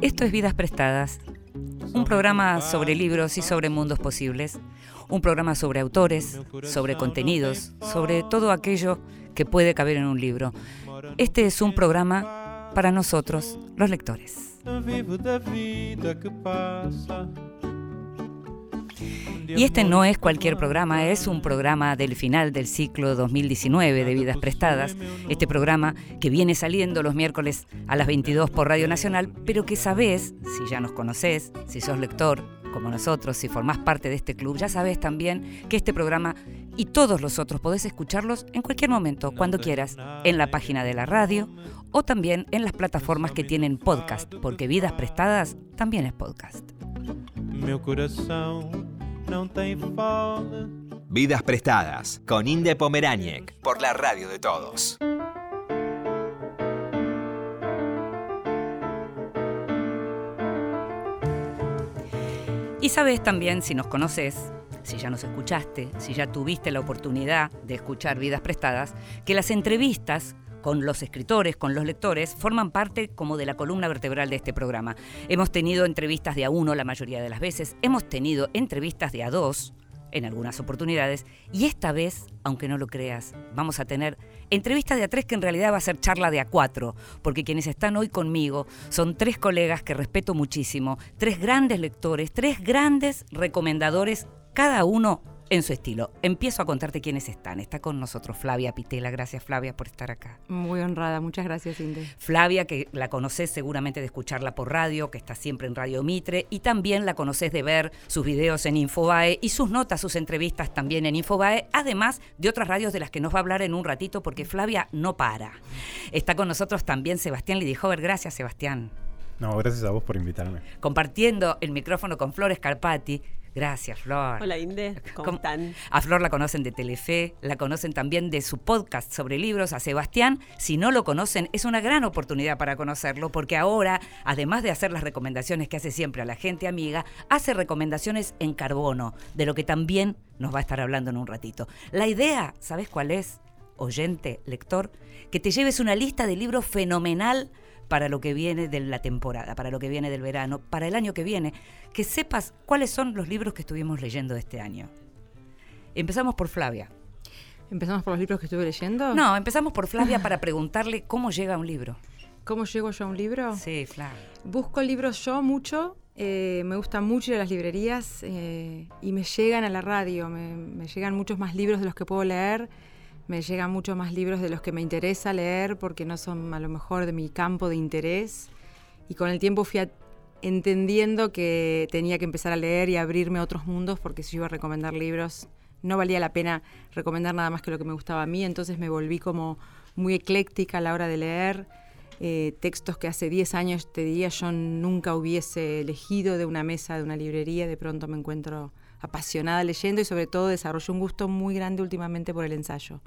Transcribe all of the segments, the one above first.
Esto es Vidas Prestadas, un programa sobre libros y sobre mundos posibles, un programa sobre autores, sobre contenidos, sobre todo aquello que puede caber en un libro. Este es un programa para nosotros, los lectores. Y este no es cualquier programa, es un programa del final del ciclo 2019 de Vidas Prestadas. Este programa que viene saliendo los miércoles a las 22 por Radio Nacional, pero que sabés, si ya nos conocés, si sos lector como nosotros, si formás parte de este club, ya sabés también que este programa y todos los otros podés escucharlos en cualquier momento, cuando quieras, en la página de la radio o también en las plataformas que tienen podcast, porque Vidas Prestadas también es podcast. Vidas Prestadas con Inde Pomeráñez por la radio de todos. Y sabes también, si nos conoces, si ya nos escuchaste, si ya tuviste la oportunidad de escuchar Vidas Prestadas, que las entrevistas con los escritores, con los lectores, forman parte como de la columna vertebral de este programa. Hemos tenido entrevistas de a uno la mayoría de las veces, hemos tenido entrevistas de a dos en algunas oportunidades, y esta vez, aunque no lo creas, vamos a tener entrevistas de a tres que en realidad va a ser charla de a cuatro, porque quienes están hoy conmigo son tres colegas que respeto muchísimo, tres grandes lectores, tres grandes recomendadores, cada uno en su estilo. Empiezo a contarte quiénes están. Está con nosotros Flavia Pitela. Gracias Flavia por estar acá. Muy honrada, muchas gracias Inde. Flavia, que la conoces seguramente de escucharla por radio, que está siempre en Radio Mitre, y también la conoces de ver sus videos en Infobae y sus notas, sus entrevistas también en Infobae, además de otras radios de las que nos va a hablar en un ratito, porque Flavia no para. Está con nosotros también Sebastián Lidijover. Gracias Sebastián. No, gracias a vos por invitarme. Compartiendo el micrófono con Flores Carpati Gracias, Flor. Hola, Inde. ¿Cómo, están? A Flor la conocen de Telefe, la conocen también de su podcast sobre libros. A Sebastián, si no lo conocen, es una gran oportunidad para conocerlo, porque ahora, además de hacer las recomendaciones que hace siempre a la gente amiga, hace recomendaciones en carbono, de lo que también nos va a estar hablando en un ratito. La idea, ¿sabes cuál es? Oyente, lector, que te lleves una lista de libros fenomenal para lo que viene de la temporada, para lo que viene del verano, para el año que viene, que sepas cuáles son los libros que estuvimos leyendo este año. Empezamos por Flavia. ¿Empezamos por los libros que estuve leyendo? No, empezamos por Flavia para preguntarle cómo llega a un libro. ¿Cómo llego yo a un libro? Sí, Flavia. Busco libros yo mucho, eh, me gustan mucho ir a las librerías eh, y me llegan a la radio, me llegan muchos más libros de los que puedo leer me llegan mucho más libros de los que me interesa leer porque no son a lo mejor de mi campo de interés. Y con el tiempo fui entendiendo que tenía que empezar a leer y abrirme a otros mundos porque si iba a recomendar libros no valía la pena recomendar nada más que lo que me gustaba a mí. Entonces me volví como muy ecléctica a la hora de leer. Eh, textos que hace 10 años te diría yo nunca hubiese elegido de una mesa de una librería, de pronto me encuentro apasionada leyendo y sobre todo desarrollé un gusto muy grande últimamente por el ensayo.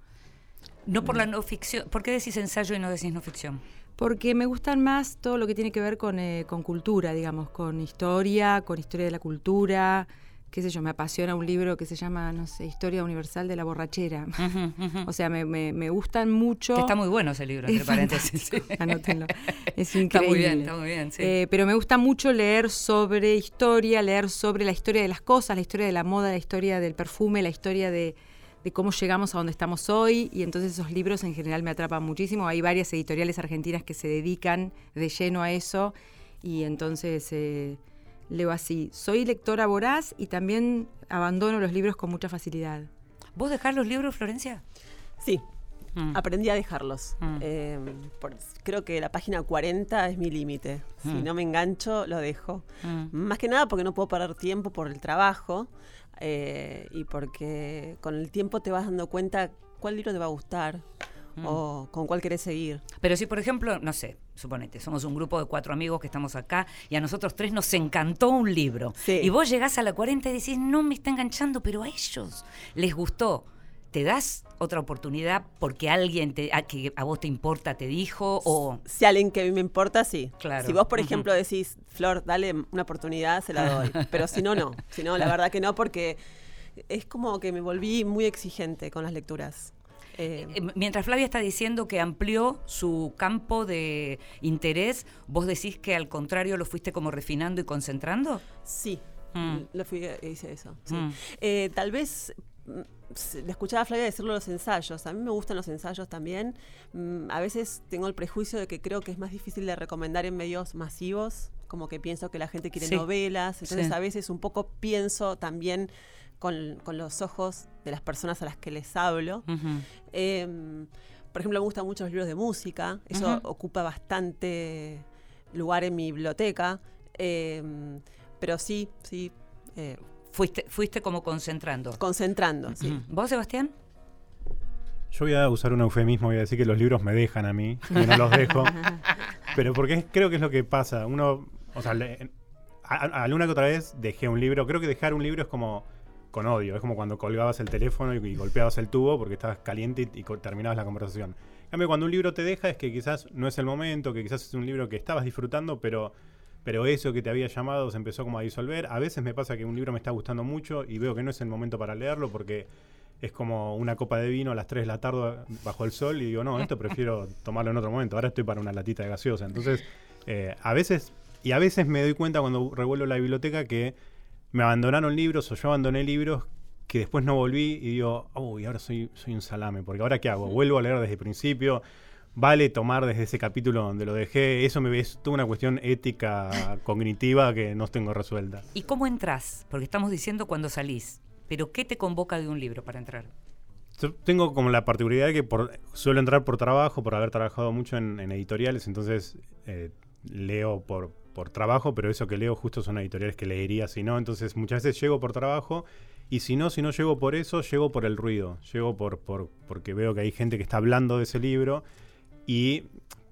No por la no ficción. ¿Por qué decís ensayo y no decís no ficción? Porque me gustan más todo lo que tiene que ver con, eh, con cultura, digamos, con historia, con historia de la cultura, qué sé yo, me apasiona un libro que se llama, no sé, Historia Universal de la Borrachera. O sea, me, me, gustan mucho. Que está muy bueno ese libro, entre paréntesis. Anótenlo. Es increíble. Está muy bien, está muy bien, sí. Eh, pero me gusta mucho leer sobre historia, leer sobre la historia de las cosas, la historia de la moda, la historia del perfume, la historia de de cómo llegamos a donde estamos hoy y entonces esos libros en general me atrapan muchísimo. Hay varias editoriales argentinas que se dedican de lleno a eso y entonces eh, leo así. Soy lectora voraz y también abandono los libros con mucha facilidad. ¿Vos dejás los libros, Florencia? Sí, mm. aprendí a dejarlos. Mm. Em, creo que la página 40 es mi límite. Si mm. no me engancho, lo dejo. Más que nada porque no puedo parar tiempo por el trabajo. Eh, y porque con el tiempo te vas dando cuenta cuál libro te va a gustar mm. o con cuál querés seguir. Pero si, por ejemplo, no sé, suponete, somos un grupo de cuatro amigos que estamos acá y a nosotros tres nos encantó un libro. Y vos llegás a la 40 y decís, no me está enganchando, pero a ellos les gustó. ¿Te das otra oportunidad porque alguien te, a, que a vos te importa te dijo? o Si alguien que a mí me importa, sí. Claro. Si vos, por ejemplo, decís, Flor, dale una oportunidad, se la doy. Pero si no, no. Si no, la verdad que no, porque es como que me volví muy exigente con las lecturas. Eh, eh, mientras Flavia está diciendo que amplió su campo de interés, ¿vos decís que al contrario lo fuiste como refinando y concentrando? Sí, mm. lo fui, hice eso. Mm. Eh, tal vez mm, le escuchaba a Flavia decirlo los ensayos. A mí me gustan los ensayos también. A veces tengo el prejuicio de que creo que es más difícil de recomendar en medios masivos, como que pienso que la gente quiere novelas. Entonces a veces un poco pienso también con, los ojos de las personas a las que les hablo. Em, por ejemplo, me gustan mucho los libros de música, eso ocupa bastante lugar en mi biblioteca, em, pero sí, sí. Eh, fuiste, fuiste como concentrando. Concentrando, sí. ¿Vos, Sebastián? Yo voy a usar un eufemismo, voy a decir que los libros me dejan a mí, y no los dejo. pero porque creo que es lo que pasa. Uno, o sea, alguna que otra vez dejé un libro. Creo que dejar un libro es como con odio. Es como cuando colgabas el teléfono y, golpeabas el tubo porque estabas caliente y, terminabas la conversación. En cambio, cuando un libro te deja es que quizás no es el momento, que quizás es un libro que estabas disfrutando, pero, pero eso que te había llamado se empezó como a disolver. A veces me pasa que un libro me está gustando mucho y veo que no es el momento para leerlo porque es como una copa de vino a las 3 de la tarde bajo el sol y digo, no, esto prefiero tomarlo en otro momento. Ahora estoy para una latita de gaseosa. Entonces, eh, a veces, y a veces me doy cuenta cuando revuelvo la biblioteca que me abandonaron libros o yo abandoné libros que después no volví y digo, uy, ahora soy, soy un salame, porque ahora qué hago? Vuelvo a leer desde el principio, vale tomar desde ese capítulo donde lo dejé, eso me es toda una cuestión ética, cognitiva que no tengo resuelta. ¿Y cómo entras? Porque estamos diciendo cuando salís, pero ¿qué te convoca de un libro para entrar? Yo tengo como la particularidad de que por, suelo entrar por trabajo, por haber trabajado mucho en, editoriales, entonces eh, leo por, por trabajo, pero eso que leo justo son editoriales que leería si no. Entonces muchas veces llego por trabajo y si no, si no llego por eso, llego por el ruido. Llego por, por porque veo que hay gente que está hablando de ese libro y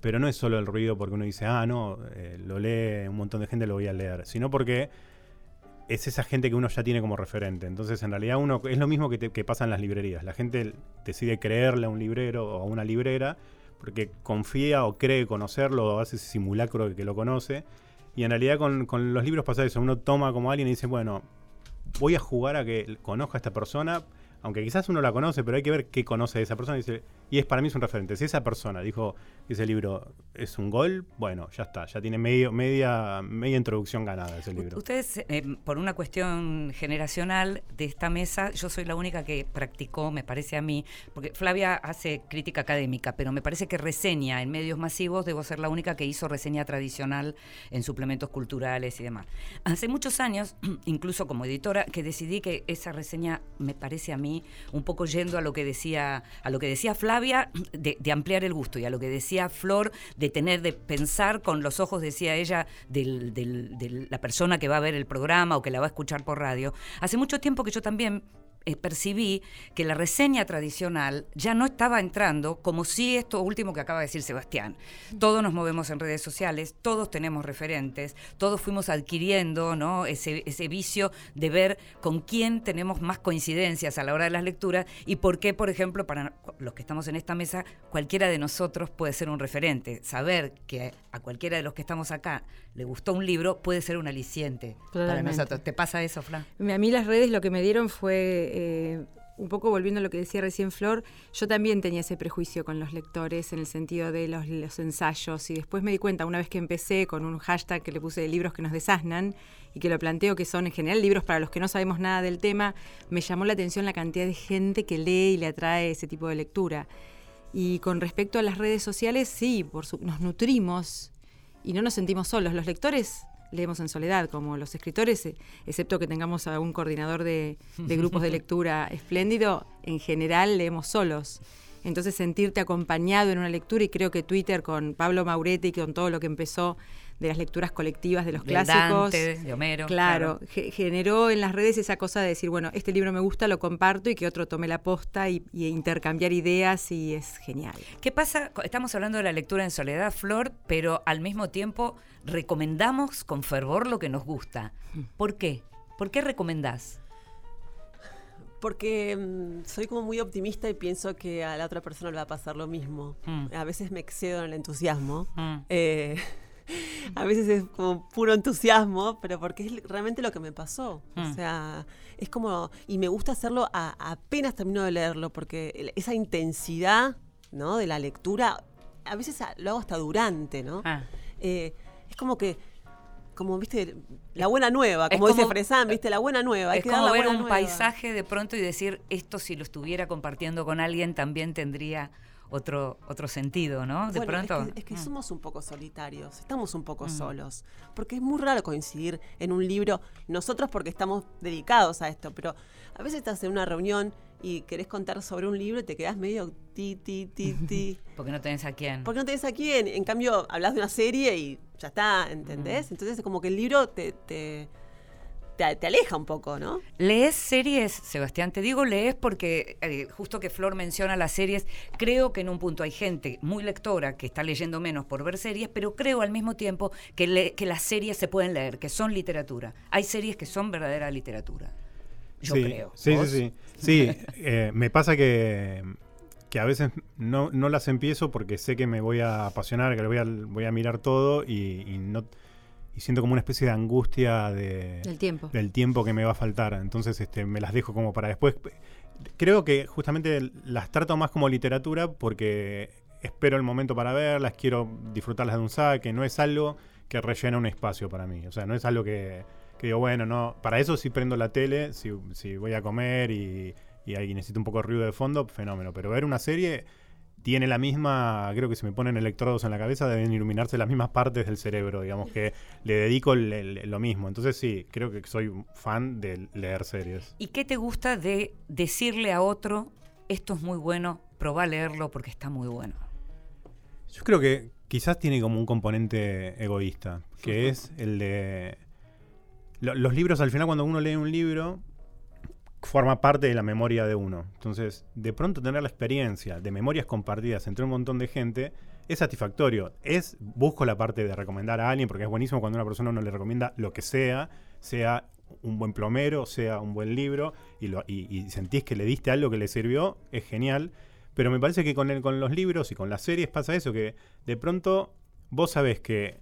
pero no es solo el ruido porque uno dice, ah, no, eh, lo lee un montón de gente, lo voy a leer, sino porque es esa gente que uno ya tiene como referente. Entonces, en realidad, uno es lo mismo que, que pasa en las librerías. La gente decide creerle a un librero o a una librera porque confía o cree conocerlo o hace ese simulacro de que lo conoce. Y en realidad con, con los libros pasa eso, uno toma como alguien y dice, bueno, voy a jugar a que conozca a esta persona aunque quizás uno la conoce, pero hay que ver qué conoce de esa persona. Y, dice, y es para mí es un referente. Si esa persona dijo ese libro es un gol, bueno, ya está, ya tiene medio, media, media introducción ganada ese libro. Ustedes, eh, por una cuestión generacional de esta mesa, yo soy la única que practicó, me parece a mí, porque Flavia hace crítica académica, pero me parece que reseña en medios masivos, debo ser la única que hizo reseña tradicional en suplementos culturales y demás. Hace muchos años, incluso como editora, que decidí que esa reseña me parece a mí un poco yendo a lo que decía, a lo que decía Flavia, de, ampliar el gusto, y a lo que decía Flor, de tener, de pensar con los ojos, decía ella, de la persona que va a ver el programa o que la va a escuchar por radio. Hace mucho tiempo que yo también eh, percibí que la reseña tradicional ya no estaba entrando, como si esto último que acaba de decir Sebastián. Todos nos movemos en redes sociales, todos tenemos referentes, todos fuimos adquiriendo ¿no? ese, ese vicio de ver con quién tenemos más coincidencias a la hora de las lecturas y por qué, por ejemplo, para los que estamos en esta mesa, cualquiera de nosotros puede ser un referente. Saber que a cualquiera de los que estamos acá le gustó un libro puede ser un aliciente para nosotros. ¿Te pasa eso, Fla? A mí las redes lo que me dieron fue eh, un poco volviendo a lo que decía recién Flor, yo también tenía ese prejuicio con los lectores en el sentido de los, ensayos y después me di cuenta, una vez que empecé con un hashtag que le puse de libros que nos desasnan y que lo planteo que son en general libros para los que no sabemos nada del tema, me llamó la atención la cantidad de gente que lee y le atrae ese tipo de lectura. Y con respecto a las redes sociales, sí, nos nutrimos y no nos sentimos solos. Los lectores leemos en soledad, como los escritores, eh, excepto que tengamos a un coordinador de, grupos de lectura espléndido, en general leemos solos. Entonces sentirte acompañado en una lectura, y creo que Twitter con Pablo Mauretti, con todo lo que empezó de las lecturas colectivas de los clásicos. de Homero. Claro, generó en las redes esa cosa de decir, bueno, este libro me gusta, lo comparto y que otro tome la posta y, y, intercambiar ideas y es genial. ¿Qué pasa? Estamos hablando de la lectura en soledad, Flor, pero al mismo tiempo recomendamos con fervor lo que nos gusta. ¿Por qué? ¿Por qué recomendás? Porque mm, soy como muy optimista y pienso que a la otra persona le va a pasar lo mismo. Mm. A veces me excedo en el entusiasmo. Mm. Eh, a veces es como puro entusiasmo, pero porque es realmente lo que me pasó. O Mm. sea, es como, y me gusta hacerlo a- apenas termino de leerlo, porque esa intensidad, ¿no? De la lectura, a veces lo hago hasta durante, ¿no? Ah. Eh, es como que, como, viste, la buena nueva, Es como, dice como- Fresán, viste, la buena nueva. Hay Es que dar como la ver buena un nueva. paisaje de pronto y decir, esto si lo estuviera compartiendo con alguien también tendría otro, otro sentido, ¿no? De Bueno, pronto. Es que, es que Mm. somos un poco solitarios, estamos un poco solos, porque es muy raro coincidir en un libro, nosotros porque estamos dedicados a esto, pero a veces estás en una reunión y querés contar sobre un libro y te quedás medio ti, ti, ti, ti, Porque no tenés a quién. porque no tenés a quién, en cambio hablas de una serie y ya está, ¿entendés? Entonces como que el libro te, te, te, te aleja un poco, ¿no? ¿Lees series, Sebastián? Te digo lees porque eh, justo que Flor menciona las series, creo que en un punto hay gente muy lectora que está leyendo menos por ver series, pero creo al mismo tiempo que, le- que las series se pueden leer, que son literatura. Hay series que son verdadera literatura. Yo sí, creo. Sí, ¿Vos? sí, sí. Sí, eh, me pasa que, que a veces no, no las empiezo porque sé que me voy a apasionar, que lo voy a, voy a mirar todo y, y no y siento como una especie de angustia de, Del tiempo. del tiempo que me va a faltar. Entonces este, me las dejo como para después. Creo que justamente las trato más como literatura porque espero el momento para verlas, quiero disfrutarlas de un saque, no es algo que rellena un espacio para mí. O sea, no es algo que, que digo, bueno, no. Para eso sí prendo la tele, si, si voy a comer y, y ahí necesito un poco de ruido de fondo, fenómeno. Pero ver una serie tiene la misma, creo que si me ponen electrodos en la cabeza deben iluminarse las mismas partes del cerebro, digamos que le dedico el- el- lo mismo. Entonces sí, creo que soy fan de leer series. ¿Y qué te gusta de decirle a otro, esto es muy bueno, probá a leerlo porque está muy bueno? Yo creo que quizás tiene como un componente egoísta, que es el de... lo- los libros, al final cuando uno lee un libro, forma parte de la memoria de uno. Entonces, de pronto tener la experiencia de memorias compartidas entre un montón de gente es satisfactorio. Es, busco la parte de recomendar a alguien, porque es buenísimo cuando una persona uno le recomienda lo que sea, sea un buen plomero, sea un buen libro, y, lo- y sentís que le diste algo que le sirvió, es genial. Pero me parece que con, el, con los libros y con las series pasa eso, que de pronto vos sabés que,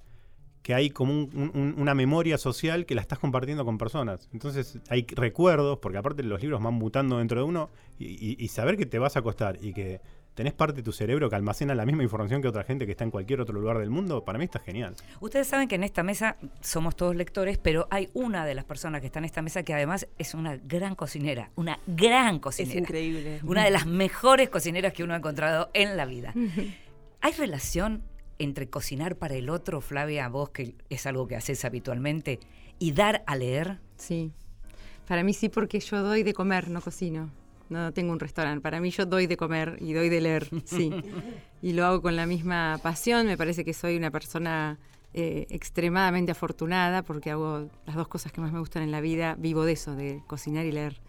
que hay como un- un- una memoria social que la estás compartiendo con personas. Entonces hay recuerdos, porque aparte los libros van mutando dentro de uno, y, y- y saber que te vas a acostar y que tenés parte de tu cerebro que almacena la misma información que otra gente que está en cualquier otro lugar del mundo, para mí está genial. Ustedes saben que en esta mesa somos todos lectores, pero hay una de las personas que está en esta mesa que además es una gran cocinera, una gran Es cocinera. increíble. Una de las mejores cocineras que uno ha encontrado en la vida. ¿Hay relación entre cocinar para el otro, Flavia, vos que es algo que haces habitualmente, y dar a leer? Sí. Para mí sí, porque yo doy de comer, no cocino. No tengo un restaurante. Para mí yo doy de comer y doy de leer, sí. y lo hago con la misma pasión. Me parece que soy una persona eh, extremadamente afortunada porque hago las dos cosas que más me gustan en la vida. Vivo de eso, de cocinar y leer.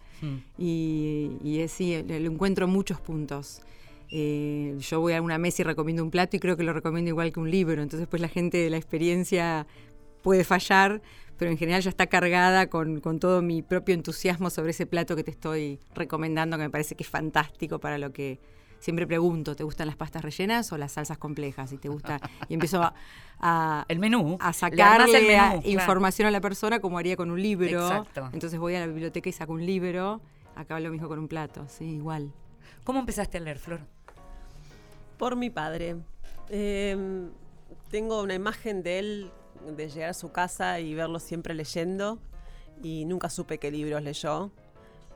Y, y es, sí, le encuentro muchos puntos. Eh, yo voy a una mesa y recomiendo un plato y creo que lo recomiendo igual que un libro. Entonces, pues la gente de la experiencia puede fallar, pero en general ya está cargada con, con todo mi propio entusiasmo sobre ese plato que te estoy recomendando, que me parece que es fantástico para lo que siempre pregunto, ¿te gustan las pastas rellenas o las salsas complejas? Y te gusta, y empiezo a, a- El menú. a sacarle el menú, a- claro. información a la persona como haría con un libro. Exacto. Entonces voy a la biblioteca y saco un libro, acá lo mismo con un plato, sí, igual. ¿Cómo empezaste a leer, Flor? Por mi padre. Eh, tengo una imagen de él, de llegar a su casa y verlo siempre leyendo. Y nunca supe qué libros leyó.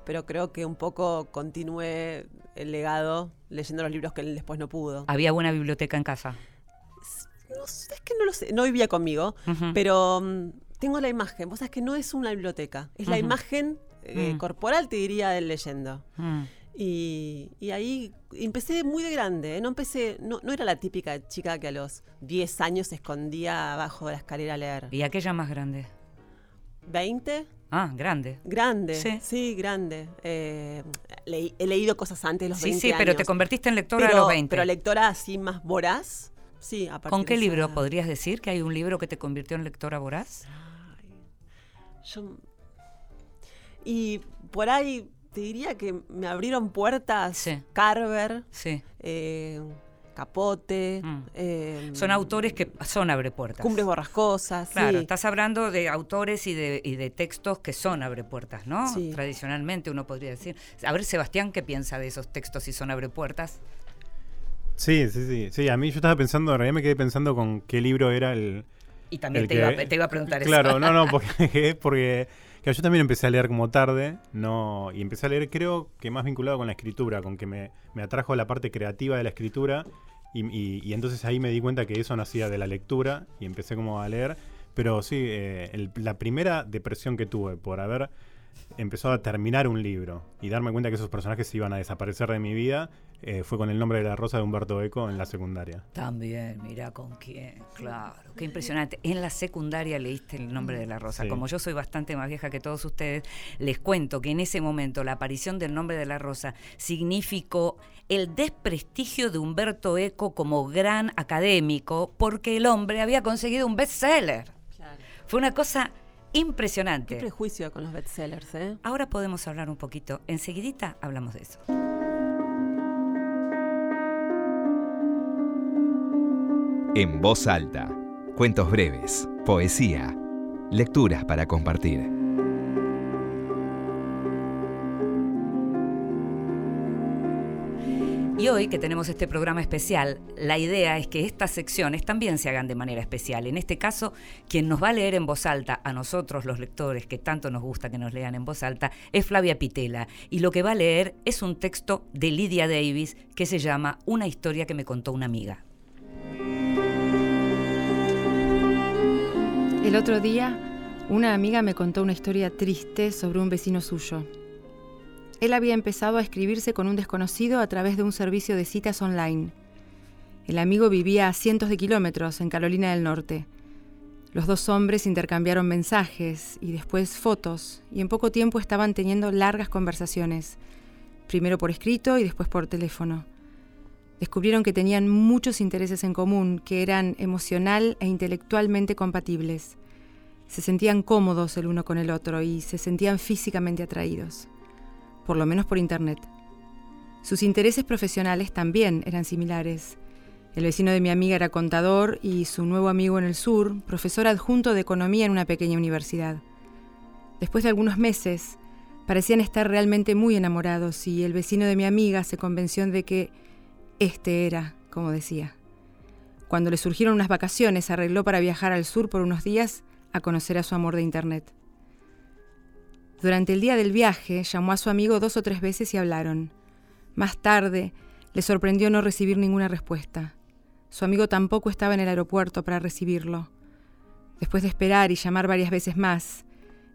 Pero creo que un poco continué el legado leyendo los libros que él después no pudo. Había buena biblioteca en casa. No es que no lo sé. No vivía conmigo. Pero mm, tengo la imagen. Vos sabés que no es una biblioteca. Es la imagen eh, Mm. corporal, te diría, del leyendo. Y, y ahí empecé muy de grande, ¿eh? no empecé, no, no era la típica chica que a los 10 años se escondía abajo de la escalera a leer. ¿Y aquella más grande? ¿20? Ah, grande. Grande, Sí. sí, grande. Eh, he leído cosas antes de los Sí, 20 sí, pero te convertiste en lectora pero, a los 20. Pero lectora así más voraz, sí, a ¿Con qué esa libro podrías decir que hay un libro que te convirtió en lectora voraz? Yo- y por ahí te diría que me abrieron puertas Sí. Carver, Sí. eh, Capote. Mm. eh, Son autores que son abrepuertas. Cumbres borrascosas. Claro, sí. estás hablando de autores y de, y de textos que son abrepuertas, ¿no? Sí. Tradicionalmente uno podría decir. A ver, Sebastián, ¿qué piensa de esos textos si son abrepuertas? Sí, sí, sí. Sí, a mí yo estaba pensando, en realidad me quedé pensando con qué libro era el. Y también el te, que- iba, te iba a preguntar Claro, eso. no, no, porque, porque claro, yo también empecé a leer como tarde, no, y empecé a leer creo que más vinculado con la escritura, con que me, me atrajo la parte creativa de la escritura, y, y- y entonces ahí me di cuenta que eso nacía de la lectura, y empecé como a leer, pero sí, eh, el- la primera depresión que tuve por haber empezado a terminar un libro y darme cuenta que esos personajes se iban a desaparecer de mi vida, eh, fue con el nombre de la rosa de Humberto Eco en la secundaria. También, mira con quién, claro, qué impresionante. En la secundaria leíste el nombre de la rosa. Sí. Como yo soy bastante más vieja que todos ustedes, les cuento que en ese momento la aparición del nombre de la rosa significó el desprestigio de Humberto Eco como gran académico porque el hombre había conseguido un bestseller. Claro. Fue una cosa Qué impresionante. prejuicio con los bestsellers, ¿eh? Ahora podemos hablar un poquito. Enseguidita hablamos de eso. En voz alta. Cuentos breves, poesía, lecturas para compartir. Y hoy que tenemos este programa especial, la idea es que estas secciones también se hagan de manera especial. En este caso, quien nos va a leer en voz alta, a nosotros los lectores, que tanto nos gusta que nos lean en voz alta, es Flavia Pitela. Y lo que va a leer es un texto de Lydia Davis que se llama Una historia que me contó una amiga. El otro día, una amiga me contó una historia triste sobre un vecino suyo. Él había empezado a escribirse con un desconocido a través de un servicio de citas online. El amigo vivía a cientos de kilómetros en Carolina del Norte. Los dos hombres intercambiaron mensajes y después fotos, y en poco tiempo estaban teniendo largas conversaciones, primero por escrito y después por teléfono. Descubrieron que tenían muchos intereses en común, que eran emocional e intelectualmente compatibles. Se sentían cómodos el uno con el otro y se sentían físicamente atraídos, por lo menos por Internet. Sus intereses profesionales también eran similares. El vecino de mi amiga era contador y su nuevo amigo en el sur, profesor adjunto de economía en una pequeña universidad. Después de algunos meses, parecían estar realmente muy enamorados y el vecino de mi amiga se convenció de que este era, como decía. Cuando le surgieron unas vacaciones, arregló para viajar al sur por unos días a conocer a su amor de Internet. Durante el día del viaje, llamó a su amigo dos o tres veces y hablaron. Más tarde, le sorprendió no recibir ninguna respuesta. Su amigo tampoco estaba en el aeropuerto para recibirlo. Después de esperar y llamar varias veces más,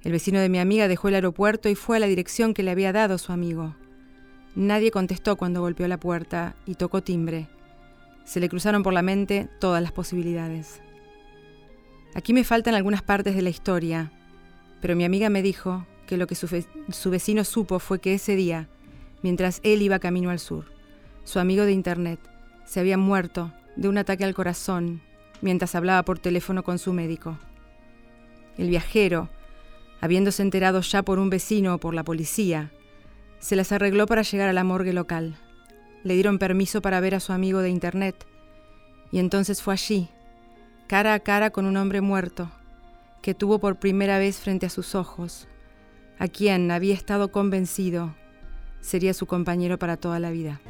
el vecino de mi amiga dejó el aeropuerto y fue a la dirección que le había dado su amigo. Nadie contestó cuando golpeó la puerta y tocó timbre. Se le cruzaron por la mente todas las posibilidades. Aquí me faltan algunas partes de la historia, pero mi amiga me dijo lo que su, su vecino supo fue que ese día, mientras él iba camino al sur, su amigo de internet se había muerto de un ataque al corazón mientras hablaba por teléfono con su médico. El viajero, habiéndose enterado ya por un vecino o por la policía, se las arregló para llegar a la morgue local. Le dieron permiso para ver a su amigo de internet y entonces fue allí, cara a cara con un hombre muerto, que tuvo por primera vez frente a sus ojos, a quien había estado convencido sería su compañero para toda la vida.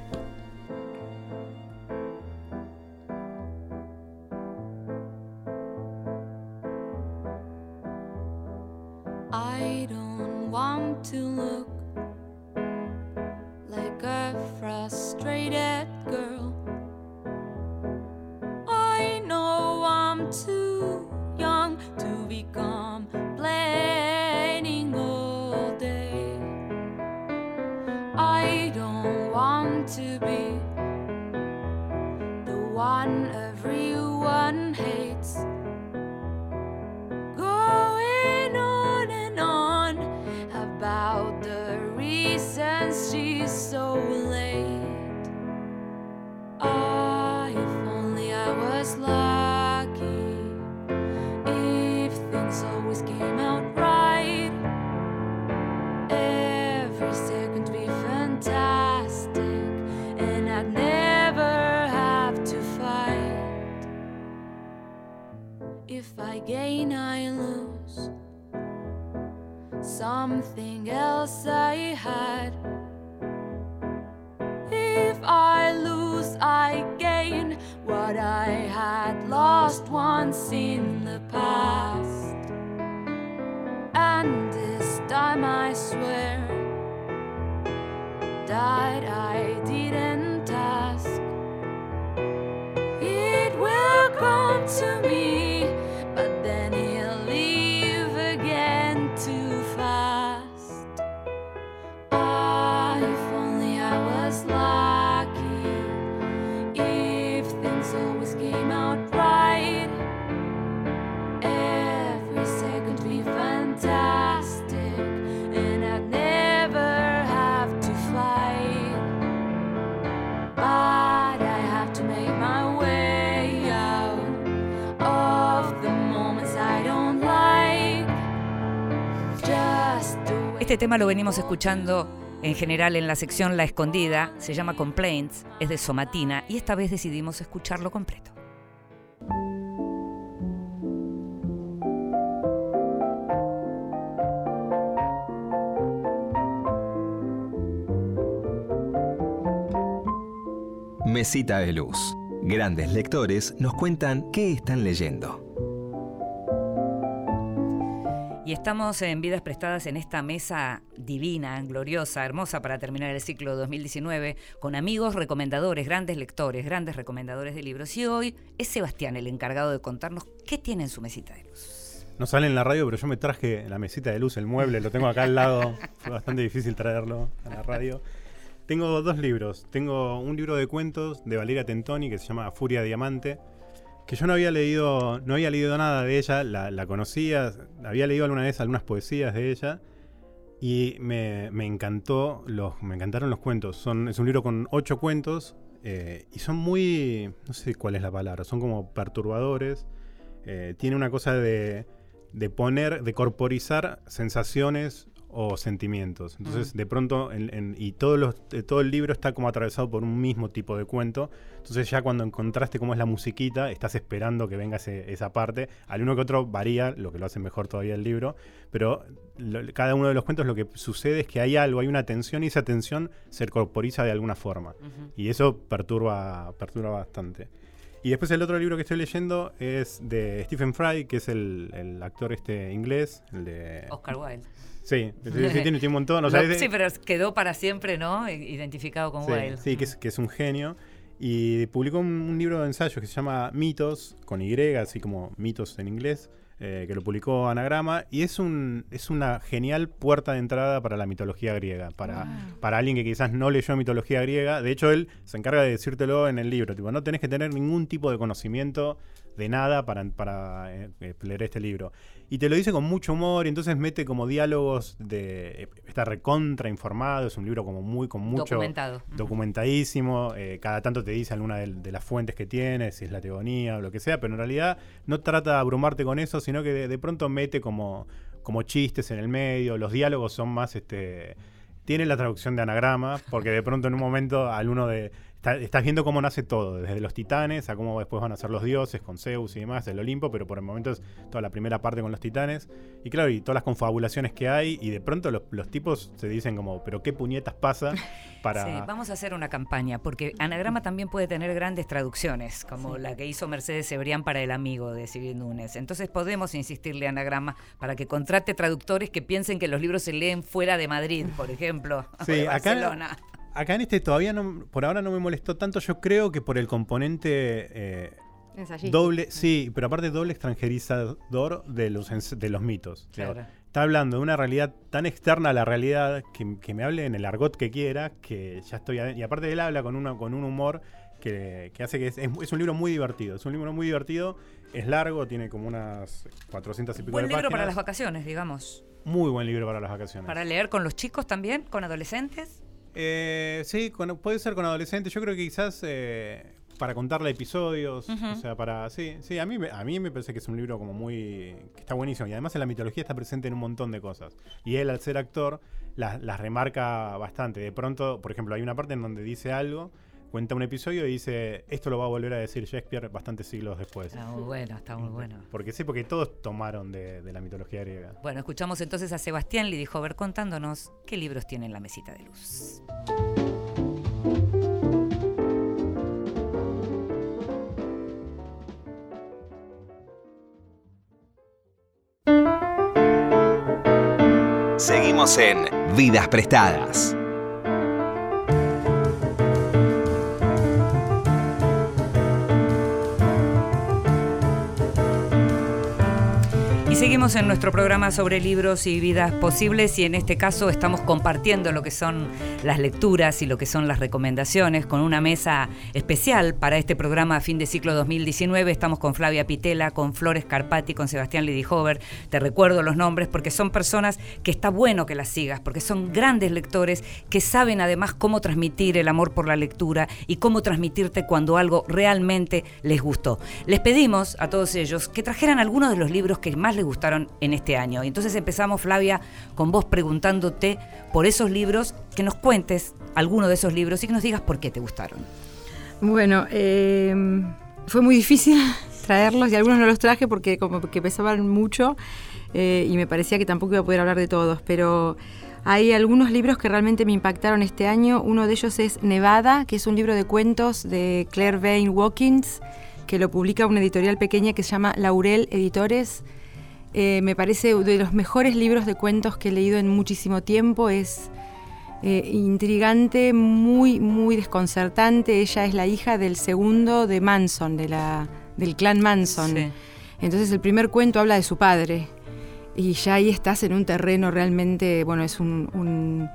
I don't want to look like a frustrated girl. I know I'm too young to be something else I had. If I lose, I gain what I had lost once Este tema lo venimos escuchando en general en la sección La Escondida, se llama Complaints, es de Somatina y esta vez decidimos escucharlo completo. Mesita de luz. Grandes lectores nos cuentan qué están leyendo. Y estamos en Vidas Prestadas en esta mesa divina, gloriosa, hermosa para terminar el ciclo 2019, con amigos recomendadores, grandes lectores, grandes recomendadores de libros. Y hoy es Sebastián el encargado de contarnos qué tiene en su mesita de luz. No sale en la radio, pero yo me traje la mesita de luz, el mueble, lo tengo acá al lado. Fue bastante difícil traerlo a la radio. Tengo dos libros. Tengo un libro de cuentos de Valeria Tentoni que se llama Furia Diamante, que yo no había leído, no había leído nada de ella, la, conocía, había leído alguna vez algunas poesías de ella y me, me encantó, los, me encantaron los cuentos. Son, es un libro con ocho cuentos eh, y son muy, no sé cuál es la palabra, son como perturbadores. Eh, tiene una cosa de, de poner, de corporizar sensaciones o sentimientos. Entonces, de pronto, en- en- y todos los, eh, todo el libro está como atravesado por un mismo tipo de cuento. Entonces, ya cuando encontraste cómo es la musiquita, estás esperando que venga ese- esa parte. Al uno que otro varía, lo que lo hace mejor todavía el libro, pero lo- cada uno de los cuentos lo que sucede es que hay algo, hay una tensión y esa tensión se corporiza de alguna forma. Y eso perturba, perturba bastante. Y después el otro libro que estoy leyendo es de Stephen Fry, que es el, el actor este inglés, el de... Oscar Wilde. Sí, sí, sí, tiene, un montón. o sea, Lo- de- sí, pero quedó para siempre, ¿no? Identificado con sí, Wilde. sí, que es, que es un genio. Y publicó un, un libro de ensayo que se llama Mitos, con Y, así como mitos en inglés, eh, que lo publicó Anagrama. Y es, un, es una genial puerta de entrada para la mitología griega. Para, para alguien que quizás no leyó mitología griega. De hecho, él se encarga de decírtelo en el libro. Tipo, no tenés que tener ningún tipo de conocimiento de nada para, para eh, eh, leer este libro. Y te lo dice con mucho humor, y entonces mete como diálogos de. Está recontra informado, es un libro como muy, con mucho. Documentado. Documentadísimo, eh, cada tanto te dice alguna de, de las fuentes que tiene, si es la teogonía o lo que sea, pero en realidad no trata de abrumarte con eso, sino que de, de pronto mete como, como chistes en el medio, los diálogos son más este. Tiene la traducción de anagrama, porque de pronto en un momento al uno de. Está- estás viendo cómo nace todo, desde los titanes a cómo después van a ser los dioses con Zeus y demás, el Olimpo, pero por el momento es toda la primera parte con los titanes. Y claro, y todas las confabulaciones que hay, y de pronto los, los tipos se dicen como, pero qué puñetas pasa para. Sí, vamos a hacer una campaña, porque Anagrama también puede tener grandes traducciones, como Sí. la que hizo Mercedes Cebrián para El Amigo de Civil Núñez. Entonces podemos insistirle a Anagrama para que contrate traductores que piensen que los libros se leen fuera de Madrid, por ejemplo, o Sí, de Barcelona. Acá en este todavía no, por ahora no me molestó tanto, yo creo que por el componente eh, doble, sí, pero aparte doble extranjerizador de los, de los mitos. Digo, Claro. Está hablando de una realidad tan externa a la realidad que, que me hable en el argot que quiera, que ya estoy adentro. Y aparte él habla con, una, con un humor que, que hace que es, es- es un libro muy divertido. Es un libro muy divertido, es largo, tiene como unas 400 y pico Buen de libro para las vacaciones, digamos. Muy buen libro para las vacaciones. Para leer con los chicos también, con adolescentes. Eh, sí, con- puede ser con adolescentes. Yo creo que quizás eh, para contarle episodios, o sea, para sí, sí. A mí, me- a mí me parece que es un libro como muy que está buenísimo y además en la mitología está presente en un montón de cosas. Y él al ser actor las, las remarca bastante. De pronto, por ejemplo, hay una parte en donde dice algo cuenta un episodio y dice, esto lo va a volver a decir Shakespeare bastantes siglos después. Está muy bueno, está muy bueno. Porque sí, porque todos tomaron de, de la mitología griega. Bueno, escuchamos entonces a Sebastián Lidijover contándonos qué libros tiene en la mesita de luz. Seguimos en Vidas Prestadas. Y seguimos en nuestro programa sobre libros y vidas posibles y en este caso estamos compartiendo lo que son las lecturas y lo que son las recomendaciones con una mesa especial para este programa fin de ciclo 2019. Estamos con Flavia Pitela, con Flores Carpati, con Sebastián Lidihover. Te recuerdo los nombres porque son personas que está bueno que las sigas, porque son grandes lectores que saben además cómo transmitir el amor por la lectura y cómo transmitirte cuando algo realmente les gustó. Les pedimos a todos ellos que trajeran algunos de los libros que más les gustaron en este año. Y entonces empezamos, Flavia, con vos preguntándote por esos libros, que nos cuentes alguno de esos libros y que nos digas por qué te gustaron. Bueno, eh, fue muy difícil traerlos y algunos no los traje porque como que pesaban mucho eh, y me parecía que tampoco iba a poder hablar de todos, pero hay algunos libros que realmente me impactaron este año. Uno de ellos es Nevada, que es un libro de cuentos de Claire Vane Watkins, que lo publica una editorial pequeña que se llama Laurel Editores. Eh, me parece de los mejores libros de cuentos que he leído en muchísimo tiempo. Es eh, intrigante, muy, muy desconcertante. Ella es la hija del segundo de Manson, de la, del clan Manson. Sí. Entonces el primer cuento habla de su padre. Y ya ahí estás en un terreno realmente, bueno, es un, un,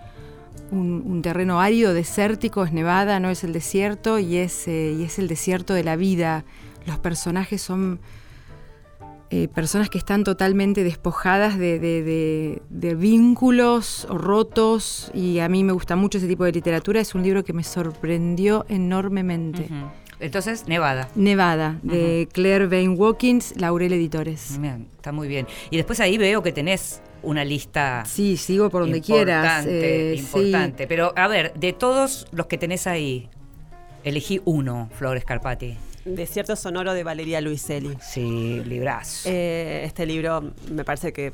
un- un terreno árido, desértico, es Nevada, no es el desierto, y es, eh, y es el desierto de la vida. Los personajes son eh, personas que están totalmente despojadas de, de- de- de vínculos rotos, y a mí me gusta mucho ese tipo de literatura. Es un libro que me sorprendió enormemente. Entonces, Nevada. Nevada, de Claire Vane Watkins, Laurel Editores. Bien, está muy bien. Y después ahí veo que tenés una lista Sí, sigo por donde importante, quieras. eh, sí. importante. Pero a ver, de todos los que tenés ahí, elegí uno, Flores Carpati. Desierto Sonoro de Valeria Luiselli. Sí, librazo. Eh, este libro me parece que.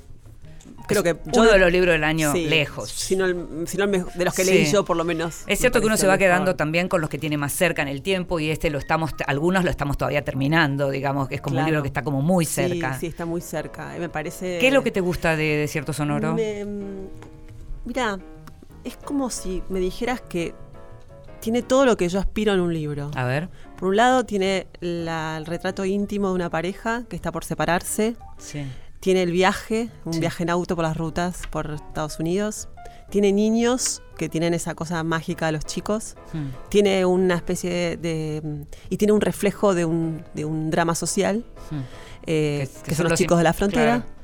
Creo que. uno de los libros del año sí, lejos. Si no, el- si no el de los que Sí. leí yo, por lo menos. Es cierto que uno se va quedando también con los que tiene más cerca en el tiempo y este lo estamos, algunos lo estamos todavía terminando, digamos, que es como un libro que está como muy cerca. Sí, está muy cerca. Me parece. ¿Qué es lo que te gusta de Desierto Sonoro? Me- mira, es como si me dijeras que tiene todo lo que yo aspiro en un libro. A ver. Por un lado, tiene la- el retrato íntimo de una pareja que está por separarse. Sí. Tiene el viaje, un Sí. viaje en auto por las rutas por Estados Unidos. Tiene niños que tienen esa cosa mágica de los chicos. Hmm. Tiene una especie de. de- y tiene un reflejo de un, de un drama social, Hmm. eh, Que- que, que son los chicos de la frontera. claro.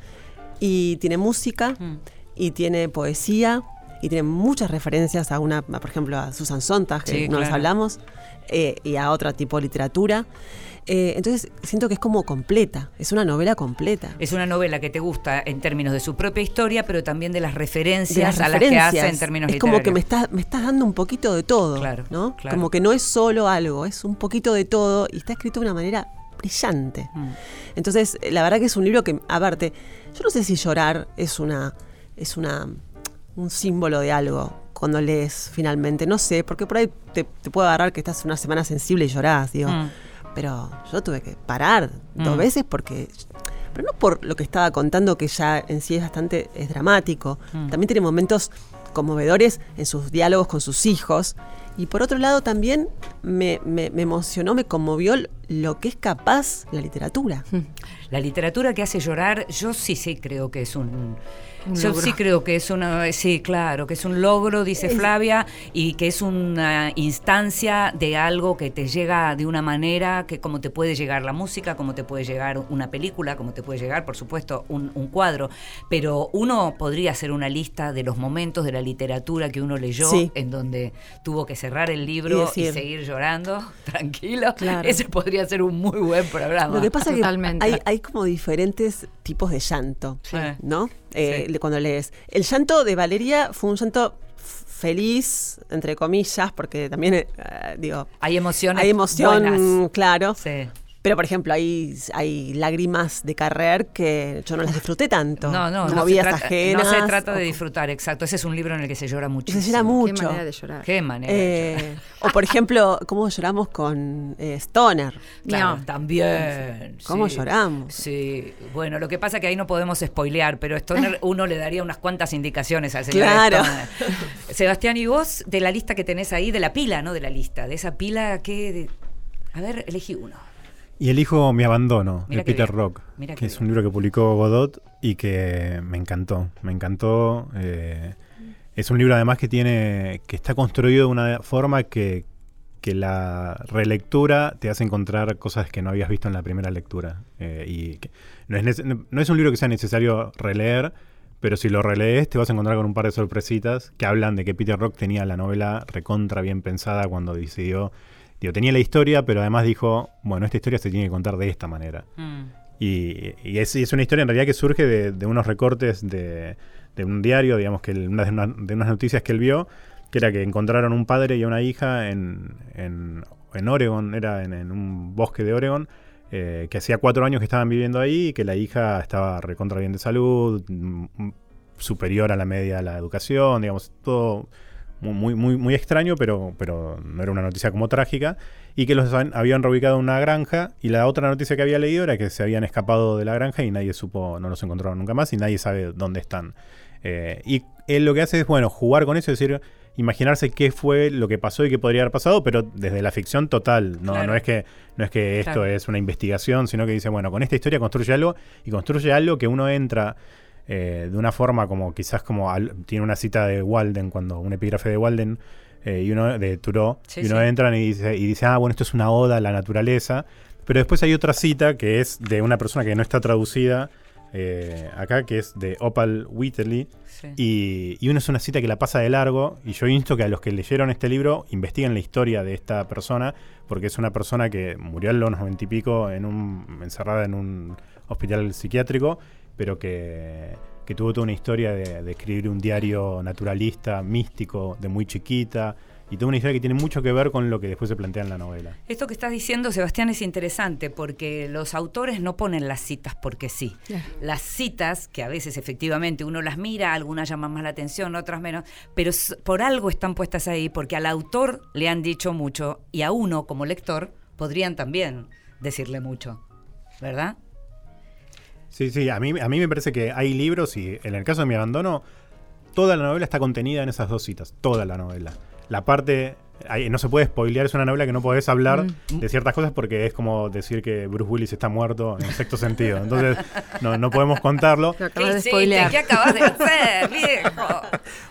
Y tiene música, Hmm. y tiene poesía, y tiene muchas referencias a una, a, por ejemplo, a Susan Sontag, que Sí, no las claro. hablamos, eh, y a otro tipo de literatura. Eh, entonces siento que es como completa, es una novela completa. Es una novela que te gusta en términos de su propia historia, pero también de las referencias, de las a las que hace en términos es como que me estás me estás dando un poquito de todo, Claro, ¿no? claro. Como que no es solo algo, es un poquito de todo y está escrito de una manera brillante. Mm. Entonces, la verdad que es un libro que, aparte, yo no sé si llorar es una es una un símbolo de algo cuando lees finalmente, no sé, porque por ahí te, te puede agarrar que estás una semana sensible y llorás, digo. Mm. Pero yo tuve que parar dos Mm. veces porque. Pero no por lo que estaba contando, que ya en sí es bastante es dramático. Mm. También tiene momentos conmovedores en sus diálogos con sus hijos. Y por otro lado también me, me- me emocionó, me conmovió lo que es capaz la literatura. La literatura que hace llorar, yo sí, sí creo que es un... Un yo logro. sí creo que es una... Sí, claro, que es un logro, dice Flavia, y que es una instancia de algo que te llega de una manera que como te puede llegar la música, como te puede llegar una película, como te puede llegar, por supuesto, un, un cuadro. Pero uno podría hacer una lista de los momentos de la literatura que uno leyó, Sí. en donde tuvo que cerrar el libro y, decir- seguir llorando, tranquilo. Claro. Ese podría ser un muy buen programa. Lo que pasa es que Totalmente. hay, hay como diferentes tipos de llanto, Sí. ¿no? Eh, Sí. Cuando lees. El llanto de Valeria fue un llanto feliz, entre comillas, porque también, eh, digo, Hay emociones hay emoción, buenas. claro. Sí. Pero, por ejemplo, hay, hay lágrimas de Carrer que yo no las disfruté tanto. No, no, no se, trata, ajenas. no se trata de disfrutar, exacto. Ese es un libro en el que se llora Se muchísimo. llora Qué mucho. manera de llorar. Qué manera. de llorar. Eh, o, por ejemplo, cómo lloramos con eh, Stoner. Claro, también. ¿Cómo sí. lloramos? Sí, bueno, lo que pasa es que ahí no podemos spoilear, pero Stoner uno le daría unas cuantas indicaciones al señor Claro. Stoner. Sebastián, y vos, de la lista que tenés ahí, de la pila, ¿no? De la lista, de esa pila que... de- A ver, elegí uno. Y elijo Mi Abandono, Mira de Peter bien. Rock, Mira que es bien. un libro que publicó Godot y que me encantó. Me encantó. eh, es un libro además que tiene. que está construido de una forma que, que la relectura te hace encontrar cosas que no habías visto en la primera lectura. eh, y que no, es no es un libro que sea necesario releer, pero si lo relees te vas a encontrar con un par de sorpresitas que hablan de que Peter Rock tenía la novela recontra bien pensada cuando decidió. Digo, tenía la historia, pero además dijo, bueno, esta historia se tiene que contar de esta manera. Mm. Y, y es, una historia en realidad que surge de, de unos recortes de, de un diario, digamos que una, de, una- de unas noticias que él vio, que era que encontraron un padre y una hija en, en, en Oregon, era en, en un bosque de Oregon, eh, que hacía cuatro años que estaban viviendo ahí y que la hija estaba recontra bien de salud, mm, superior a la media de la educación, digamos, todo muy, muy, muy, extraño, pero, pero no era una noticia como trágica, y que los habían reubicado en una granja, y la otra noticia que había leído era que se habían escapado de la granja y nadie supo, no los encontraron nunca más, y nadie sabe dónde están. Eh, y él lo que hace es, bueno, jugar con eso, es decir, imaginarse qué fue lo que pasó y qué podría haber pasado, pero desde la ficción total, no, Claro. no es que, no es que esto Claro. es una investigación, sino que dice, bueno, con esta historia construye algo, y construye algo que uno entra eh, de una forma como quizás como al- tiene una cita de Walden cuando un epígrafe de Walden eh, y uno de Sí, y uno sí. entra y dice y dice ah bueno esto es una oda a la naturaleza pero después hay otra cita que es de una persona que no está traducida eh, acá que es de Opal Whiteley Sí. y, y uno es una cita que la pasa de largo y yo insto que a los que leyeron este libro investiguen la historia de esta persona porque es una persona que murió a los noventa y pico en un, encerrada en un hospital psiquiátrico pero que, que tuvo toda una historia de, de escribir un diario naturalista, místico, de muy chiquita y toda una historia que tiene mucho que ver con lo que después se plantea en la novela. Esto que estás diciendo, Sebastián, es interesante porque los autores no ponen las citas porque sí. Las citas, que a veces efectivamente uno las mira, algunas llaman más la atención, otras menos, pero por algo están puestas ahí, porque al autor le han dicho mucho y a uno como lector podrían también decirle mucho, ¿verdad? Sí, sí, a mí, a mí me parece que hay libros y en el caso de mi abandono, toda la novela está contenida en esas dos citas, toda la novela. La parte, no se puede spoilear, es una novela que no podés hablar de ciertas cosas porque es como decir que Bruce Willis está muerto en sexto sentido. Entonces, no, no podemos contarlo. Lo acabas de. ¿Qué acabas de hacer, viejo?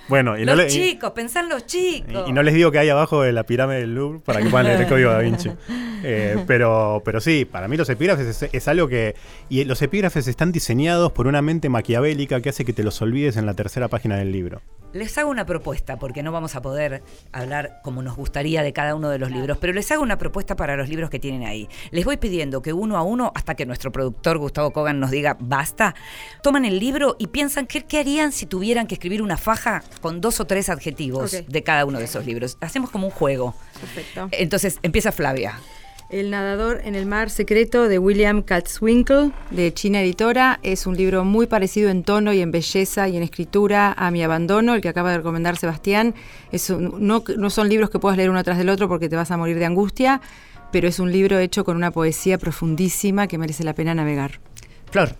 Bueno, y no, los le- y- chicos, pensá en los chicos. y- y no les digo que hay abajo de la pirámide del Louvre para que puedan leer el código da Vinci. Eh, pero, pero sí, para mí los epígrafes es, es algo que. Y los epígrafes están diseñados por una mente maquiavélica que hace que te los olvides en la tercera página del libro. Les hago una propuesta, porque no vamos a poder hablar como nos gustaría de cada uno de los libros, pero les hago una propuesta para los libros que tienen ahí. Les voy pidiendo que uno a uno, hasta que nuestro productor Gustavo Kogan nos diga basta, toman el libro y piensan qué, qué harían si tuvieran que escribir una faja con dos o tres adjetivos de cada uno de esos libros. Hacemos como un juego. Perfecto. Entonces empieza Flavia. El nadador en el mar secreto de William Katzwinkle, de China Editora, es un libro muy parecido en tono y en belleza y en escritura a Mi Abandono, el que acaba de recomendar Sebastián. Es un- no, no son libros que puedas leer uno tras del otro porque te vas a morir de angustia, pero es un libro hecho con una poesía profundísima que merece la pena navegar. Flor.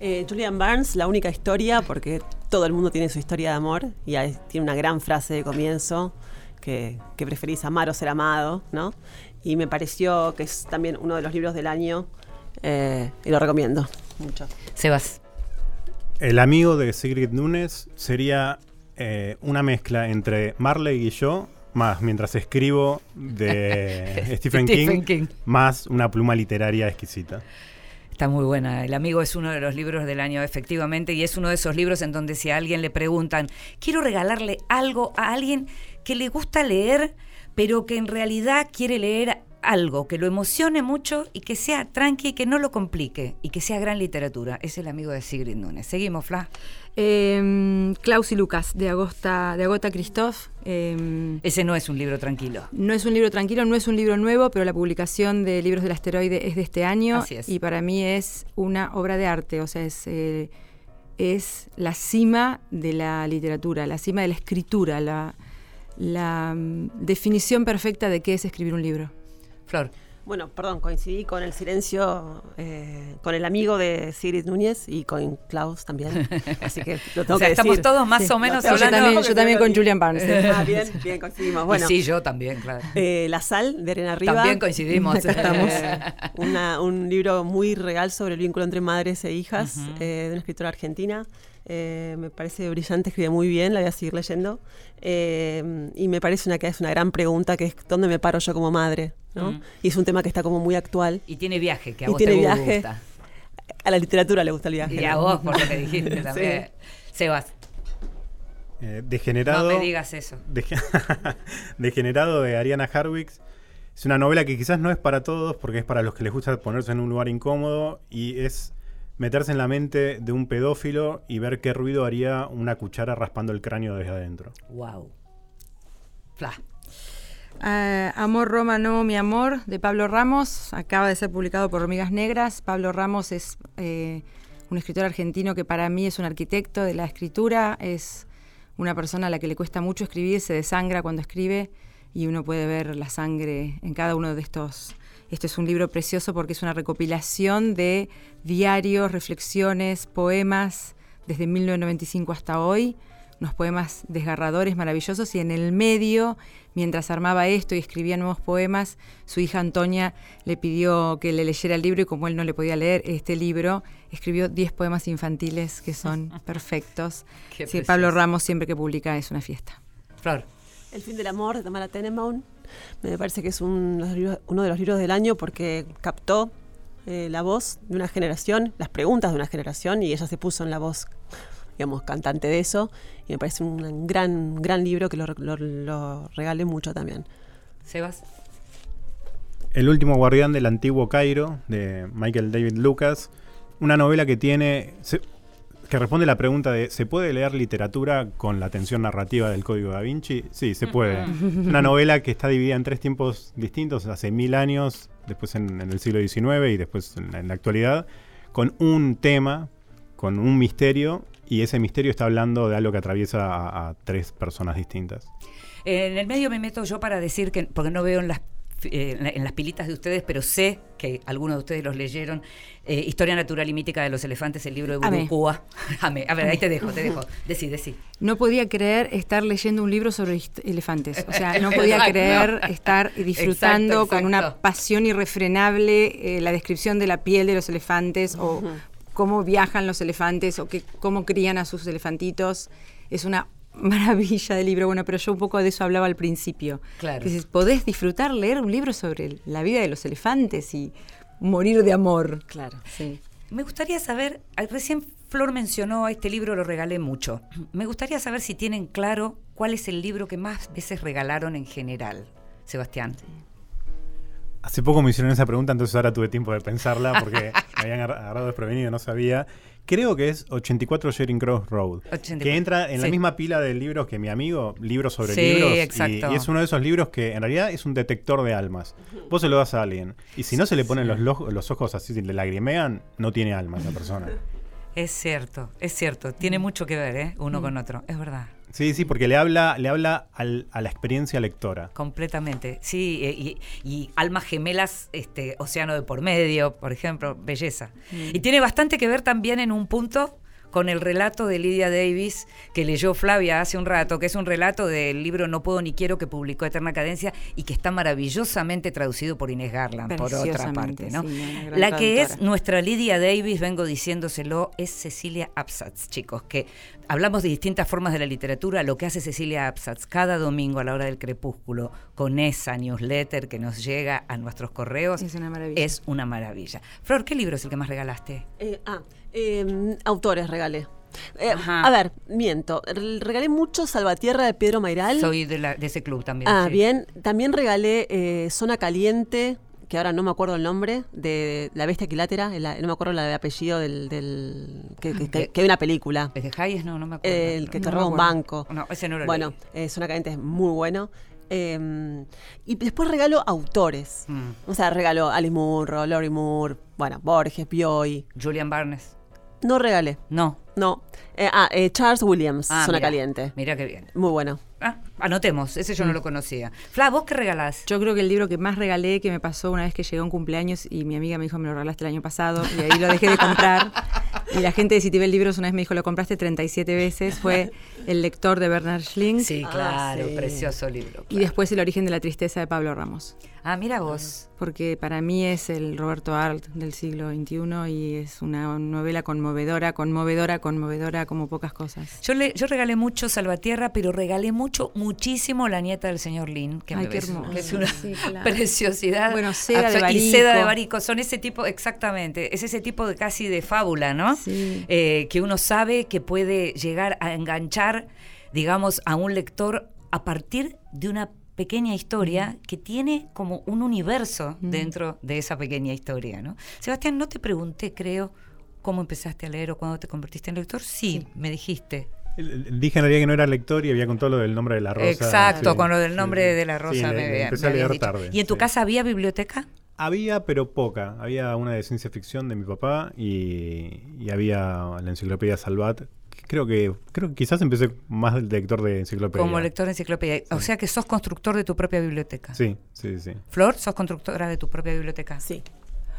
Eh, Julian Barnes, la única historia, porque todo el mundo tiene su historia de amor y ahí tiene una gran frase de comienzo que, que preferís amar o ser amado, ¿no? Y me pareció que es también uno de los libros del año eh, y lo recomiendo mucho. Sebas. El amigo de Sigrid Nunes sería eh, una mezcla entre Marley y yo, más mientras escribo de Stephen, Stephen King, King. más una pluma literaria exquisita. Está muy buena. El amigo es uno de los libros del año, efectivamente, y es uno de esos libros en donde si a alguien le preguntan, quiero regalarle algo a alguien que le gusta leer, pero que en realidad quiere leer algo que lo emocione mucho y que sea tranqui, que no lo complique y que sea gran literatura. Es el amigo de Sigrid Núñez. Seguimos, Fla. Eh, Klaus y Lucas, de Agosta, de Agota Christoph. Eh, Ese no es un libro tranquilo. no es un libro tranquilo, no es un libro nuevo, pero la publicación de Libros del Asteroide es de este año. Así es. Y para mí es una obra de arte, o sea, es, eh, es la cima de la literatura, la cima de la escritura, la, la mm, definición perfecta de qué es escribir un libro. Flor. Bueno, perdón, coincidí con el silencio, eh, con el amigo de Sigrid Núñez y con Klaus también. Así que lo tengo O sea, que estamos decir. todos más Sí. o menos No, pero yo hablando. también, yo también con Julian Barnes. ¿eh? Ah, bien, bien, coincidimos. Bueno, Y sí, yo también, claro. eh, La Sal de Arena Riva. También coincidimos. Acá estamos. Una- un libro muy real sobre el vínculo entre madres e hijas Ujú. eh, de una escritora argentina. Eh, me parece brillante, escribe muy bien, la voy a seguir leyendo. Eh, y me parece una que es una gran pregunta, que es ¿dónde me paro yo como madre? ¿no? Mm. Y es un tema que está como muy actual. Y tiene viaje, que a Y vos tiene te viaje. gusta. A la literatura le gusta el viaje. Y a ¿no? vos, por lo que dijiste Sí. también. Sebas, Eh, no degenerado. me digas eso. Dege- Degenerado de Ariana Harwicks. Es una novela que quizás no es para todos, porque es para los que les gusta ponerse en un lugar incómodo y es meterse en la mente de un pedófilo y ver qué ruido haría una cuchara raspando el cráneo desde adentro. Wow. Fla. Ah, amor Roma, no mi amor, de Pablo Ramos, acaba de ser publicado por Hormigas Negras. Pablo Ramos es eh, un escritor argentino que para mí es un arquitecto de la escritura, es una persona a la que le cuesta mucho escribir, se desangra cuando escribe y uno puede ver la sangre en cada uno de estos. Este es un libro precioso porque es una recopilación de diarios, reflexiones, poemas desde 1995 hasta hoy unos poemas desgarradores, maravillosos, y en el medio, mientras armaba esto y escribía nuevos poemas, su hija Antonia le pidió que le leyera el libro y como él no le podía leer este libro, escribió 10 poemas infantiles que son perfectos. Sí, Pablo. Ramos siempre que publica es una fiesta. Flor. El fin del amor de Tamara Tenenbaum. Me parece que es un- uno de los libros del año porque captó eh, la voz de una generación, las preguntas de una generación y ella se puso en la voz, digamos, cantante de eso. Y me parece un gran, gran libro que lo, lo- lo regalé mucho también. Sebas. El último guardián del antiguo Cairo, de Michael David Lucas. Una novela que tiene. se- que responde la pregunta de: ¿se puede leer literatura con la tensión narrativa del Código da Vinci? Sí, se puede. Una novela que está dividida en tres tiempos distintos: hace mil años, después en, en el siglo XIX y después en la, en la actualidad, con un tema, con un misterio, y ese misterio está hablando de algo que atraviesa a, a tres personas distintas. En el medio me meto yo para decir que, porque no veo en las, eh, en la- en las pilitas de ustedes, pero sé que algunos de ustedes los leyeron, eh, Historia Natural y Mítica de los Elefantes, el libro de. Burukua. Amé. A ver, ahí te dejo, te dejo. Decí, decí. No podía creer estar leyendo un libro sobre elefantes. O sea, no podía creer estar disfrutando Exacto, con una pasión irrefrenable eh, la descripción de la piel de los elefantes o cómo viajan los elefantes o que, cómo crían a sus elefantitos. Es una maravilla de libro. Bueno, pero yo un poco de eso hablaba al principio. Claro. Que dices, podés disfrutar leer un libro sobre la vida de los elefantes y morir de amor. Claro. Sí. Me gustaría saber, ah, recién Flor mencionó este libro, lo regalé mucho. Me gustaría saber si tienen claro cuál es el libro que más veces regalaron en general, Sebastián. Hace poco me hicieron esa pregunta, entonces ahora tuve tiempo de pensarla porque me habían agar- agarrado desprevenido, no sabía. Creo que es 84 Sharing Cross Road, 84, que entra en la misma pila de libros que mi amigo, libros sobre Sí, libros. y- exacto. Y, es uno de esos libros que en realidad es un detector de almas. Vos se lo das a alguien y si no se le ponen los, lo- los ojos así, le lagrimean, no tiene alma esa persona. Es cierto, es cierto. Tiene mucho que ver, ¿eh? Uno con otro. Es verdad. Sí, sí, porque le habla, le habla al- a la experiencia lectora. Completamente, sí, eh, y, y almas gemelas, este, océano de por medio, por ejemplo, belleza. Y tiene bastante que ver también en un punto con el relato de Lydia Davis que leyó Flavia hace un rato, que es un relato del libro No puedo ni quiero que publicó Eterna Cadencia y que está maravillosamente traducido por Inés Garland, por otra parte, ¿no? sí, La que es nuestra Lydia Davis, vengo diciéndoselo, es Cecilia Absatz, chicos, que hablamos de distintas formas de la literatura, lo que hace Cecilia Absatz cada domingo a la hora del crepúsculo con esa newsletter que nos llega a nuestros correos Es una maravilla. es una maravilla. Flor, ¿qué libro es el que más regalaste? Eh, ah, eh, autores regalé. Eh, a ver, miento. Re- Regalé mucho Salvatierra de Pedro Mairal. Soy de, la- de ese club también. ah, sí. bien. También regalé eh, Zona Caliente, que ahora no me acuerdo el nombre, de La Bestia Equilátera. el- no me acuerdo el apellido del. del- que, que- que- que hay una película. ¿Es de Hayes? No, no me acuerdo. El que No te roba un banco. No, ese no lo Bueno, leí. eh, Zona Caliente es muy bueno. Eh, y después regalo autores. Mm. O sea, regalo Alice Munro, Lori Moore, bueno, Borges, Bioy. Julian Barnes. No regalé. No. No. Eh, ah, eh, Charles Williams, Ah, Zona mira. Caliente. Mira qué bien. Muy bueno. Ah, anotemos, ese Mm. yo no lo conocía. Fla, ¿vos qué regalás? Yo creo que el libro que más regalé, que me pasó una vez que llegué a un cumpleaños y mi amiga me dijo, me lo regalaste el año pasado, y ahí lo dejé de comprar. Y la gente de Citibel Libros una vez me dijo, lo compraste 37 veces, fue El lector de Bernard Schling. Sí, Ah, claro, sí. precioso libro. Y después El origen de la tristeza de Pablo Ramos. Ah, mira vos. Porque para mí es el Roberto Arlt del siglo XXI y es una novela conmovedora, conmovedora, conmovedora como pocas cosas. Yo, le, yo regalé mucho Salvatierra, pero regalé mucho, muchísimo La nieta del señor Lin, que, Ay, me qué ves- hermoso. que es una Sí, claro. preciosidad. Bueno, Seda de Absol- Y Barico. seda de Barico, son ese tipo, exactamente, es ese tipo de casi de fábula, ¿no? Sí. Eh, que uno sabe que puede llegar a enganchar, digamos, a un lector a partir de una pequeña historia que tiene como un universo dentro de esa pequeña historia, ¿no? Sebastián, no te pregunté, creo, cómo empezaste a leer o cuándo te convertiste en lector. Sí, me dijiste. Dije en realidad que no era lector y había con todo lo del nombre de la rosa. Exacto, sí, con lo del nombre sí. de la rosa Sí, me, empecé me a leer tarde. ¿Y en tu sí. casa había biblioteca? Había, pero poca. Había una de ciencia ficción de mi papá y, y había la enciclopedia Salvat. Creo que, creo que quizás empecé más del lector de enciclopedia. Como lector de enciclopedia. O sea que sos constructor de tu propia biblioteca. Sí, sí, sí. Flor, sos constructora de tu propia biblioteca. Sí,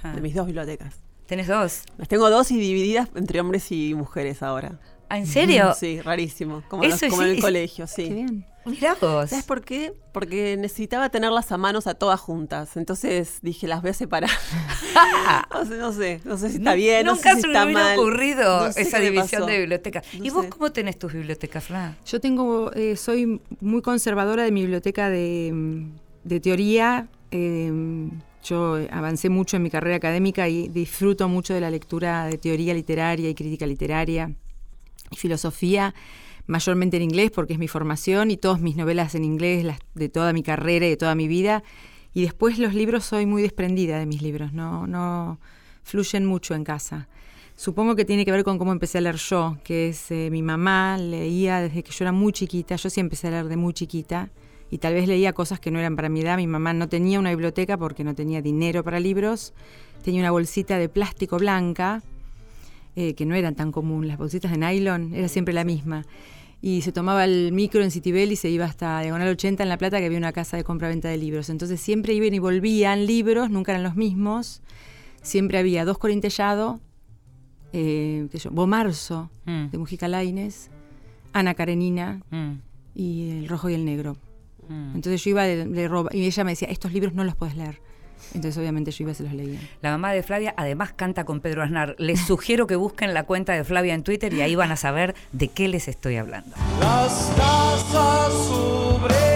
Ah. de mis dos bibliotecas. ¿Tenés dos? Las tengo dos y divididas entre hombres y mujeres ahora. Ah, ¿En serio? Sí, rarísimo. Como, Eso los- como en el colegio, Qué sí. bien. Mirá vos. ¿Sabes por qué? Porque necesitaba tenerlas a manos a todas juntas. Entonces dije, las voy a separar. no sé, no sé, no sé si está bien. no Nunca sé si se me está hubiera mal. ocurrido No sé esa qué división pasó. de bibliotecas. No ¿Y vos sé. cómo tenés tus bibliotecas, Fran? Yo tengo, eh, soy muy conservadora de mi biblioteca de, de teoría. eh, yo avancé mucho en mi carrera académica y disfruto mucho de la lectura de teoría literaria y crítica literaria filosofía, mayormente en inglés porque es mi formación y todas mis novelas en inglés, de toda mi carrera y de toda mi vida. Y después los libros soy muy desprendida de mis libros, no, no fluyen mucho en casa. Supongo que tiene que ver con cómo empecé a leer yo, que es eh, mi mamá leía desde que yo era muy chiquita, yo sí empecé a leer de muy chiquita y tal vez leía cosas que no eran para mi edad. Mi mamá no tenía una biblioteca porque no tenía dinero para libros, tenía una bolsita de plástico blanca eh, que no eran tan común, las bolsitas de nylon, era siempre la misma. Y se tomaba el micro en Citibel y se iba hasta Diagonal 80 en La Plata, que había una casa de compra-venta de libros. Entonces siempre iban y volvían libros, nunca eran los mismos. Siempre había dos Corintellado, eh, sé yo, Bomarzo, Mm, de Mujica Lainez, Ana Karenina mm, y El Rojo y el Negro. mm. Entonces yo iba de, de roba y ella me decía, estos libros no los puedes leer. Entonces obviamente yo iba y se los leía. La mamá de Flavia además canta con Pedro Aznar. Les sugiero que busquen la cuenta de Flavia en Twitter y ahí van a saber de qué les estoy hablando. Las tazas sobre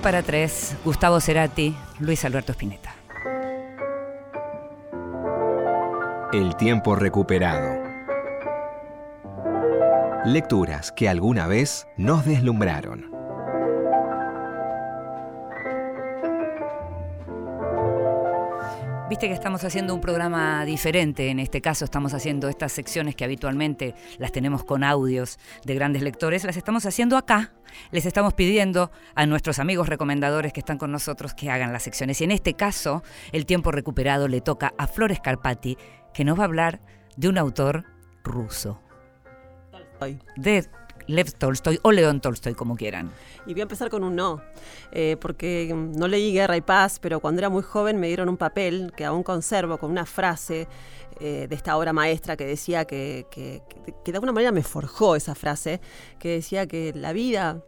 para tres, Gustavo Cerati, Luis Alberto Spinetta. El tiempo recuperado. Lecturas que alguna vez nos deslumbraron. Viste que estamos haciendo un programa diferente, en este caso estamos haciendo estas secciones que habitualmente las tenemos con audios de grandes lectores, las estamos haciendo acá, les estamos pidiendo a nuestros amigos recomendadores que están con nosotros que hagan las secciones. Y en este caso, el tiempo recuperado le toca a Flores Carpati, que nos va a hablar de un autor ruso, de Lev Tolstoy o León Tolstoy, como quieran. Y voy a empezar con un no, eh, porque no leí Guerra y Paz, pero cuando era muy joven me dieron un papel que aún conservo con una frase eh, de esta obra maestra que decía que, que- que- de alguna manera me forjó esa frase, que decía que la vida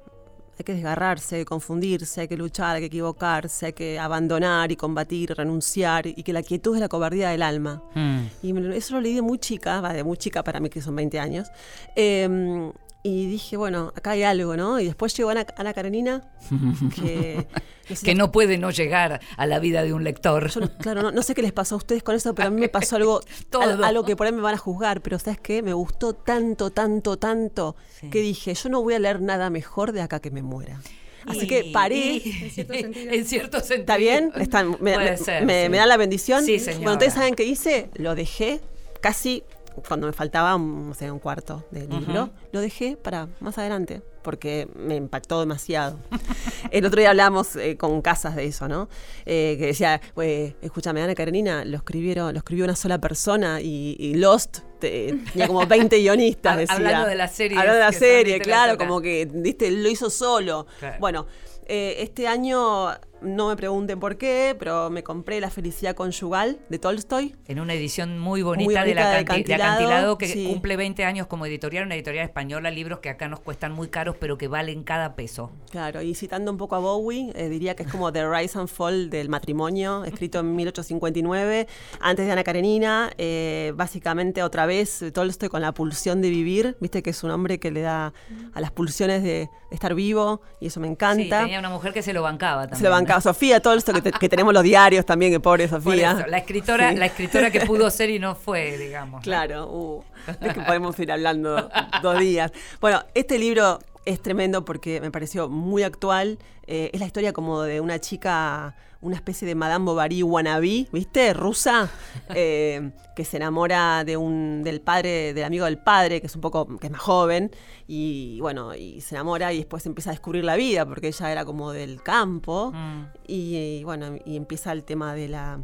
hay que desgarrarse, hay que confundirse, hay que luchar, hay que equivocarse, hay que abandonar y combatir, renunciar, y que la quietud es la cobardía del alma. Mm. Y eso lo leí de muy chica, va, de muy chica para mí que son 20 años. Eh, y dije, bueno, acá hay algo, ¿no? Y después llegó Ana, Ana Karenina, que... no sé Que no puede no llegar a la vida de un lector. yo no- claro, no, no sé qué les pasó a ustedes con eso, pero a mí me pasó algo, Todo. al- algo que por ahí me van a juzgar, pero ¿sabes qué? Me gustó tanto, tanto, tanto, Sí. que dije, yo no voy a leer nada mejor de acá que me muera. Así que paré. En cierto sentido. En cierto sentido. ¿Está bien? Está- me, ser, me- sí. me dan la bendición. Sí, señora. Bueno, ustedes saben qué hice, lo dejé casi cuando me faltaba un, no sé, un cuarto de libro. Lo dejé para más adelante porque me impactó demasiado. El otro día hablamos eh, con Casas de eso, ¿no? Eh, que decía, "Güey, escúchame, Ana Karenina, lo escribieron, lo escribió una sola persona y, y Lost te- tenía como 20 guionistas, decía. hablando de las series Hablando de la serie, claro, como que, viste, lo hizo solo. Claro. Bueno, eh, este año, no me pregunten por qué, pero me compré La felicidad conyugal de Tolstoy. En una edición muy bonita, Muy de, la de canti- de Acantilado, que sí. cumple 20 años como editorial, una editorial española, libros que acá nos cuestan muy caros, pero que valen cada peso. Claro, y citando un poco a Bowie, eh, diría que es como The Rise and Fall del matrimonio, escrito en 1859, antes de Ana Karenina, eh, básicamente otra vez Tolstoy con la pulsión de vivir, viste que es un hombre que le da a las pulsiones de, estar vivo, y eso me Sí, encanta. tenía una mujer que se lo bancaba también. Se lo bancaba Sofía Tolstoy, que, te- que tenemos los diarios también, que pobre Por Sofía. eso, la escritora, Sí. la escritora que pudo ser y no fue, digamos. Claro, uh, es que podemos ir hablando dos días. Bueno, este libro es tremendo porque me pareció muy actual. Eh, es la historia como de una chica, una especie de Madame Bovary wannabe, ¿viste? Rusa, eh, que se enamora de un, del padre, del amigo del padre, que es un poco, que es más joven, y bueno, y se enamora y después empieza a descubrir la vida, porque ella era como del campo, Mm. y, bueno, y empieza el tema de la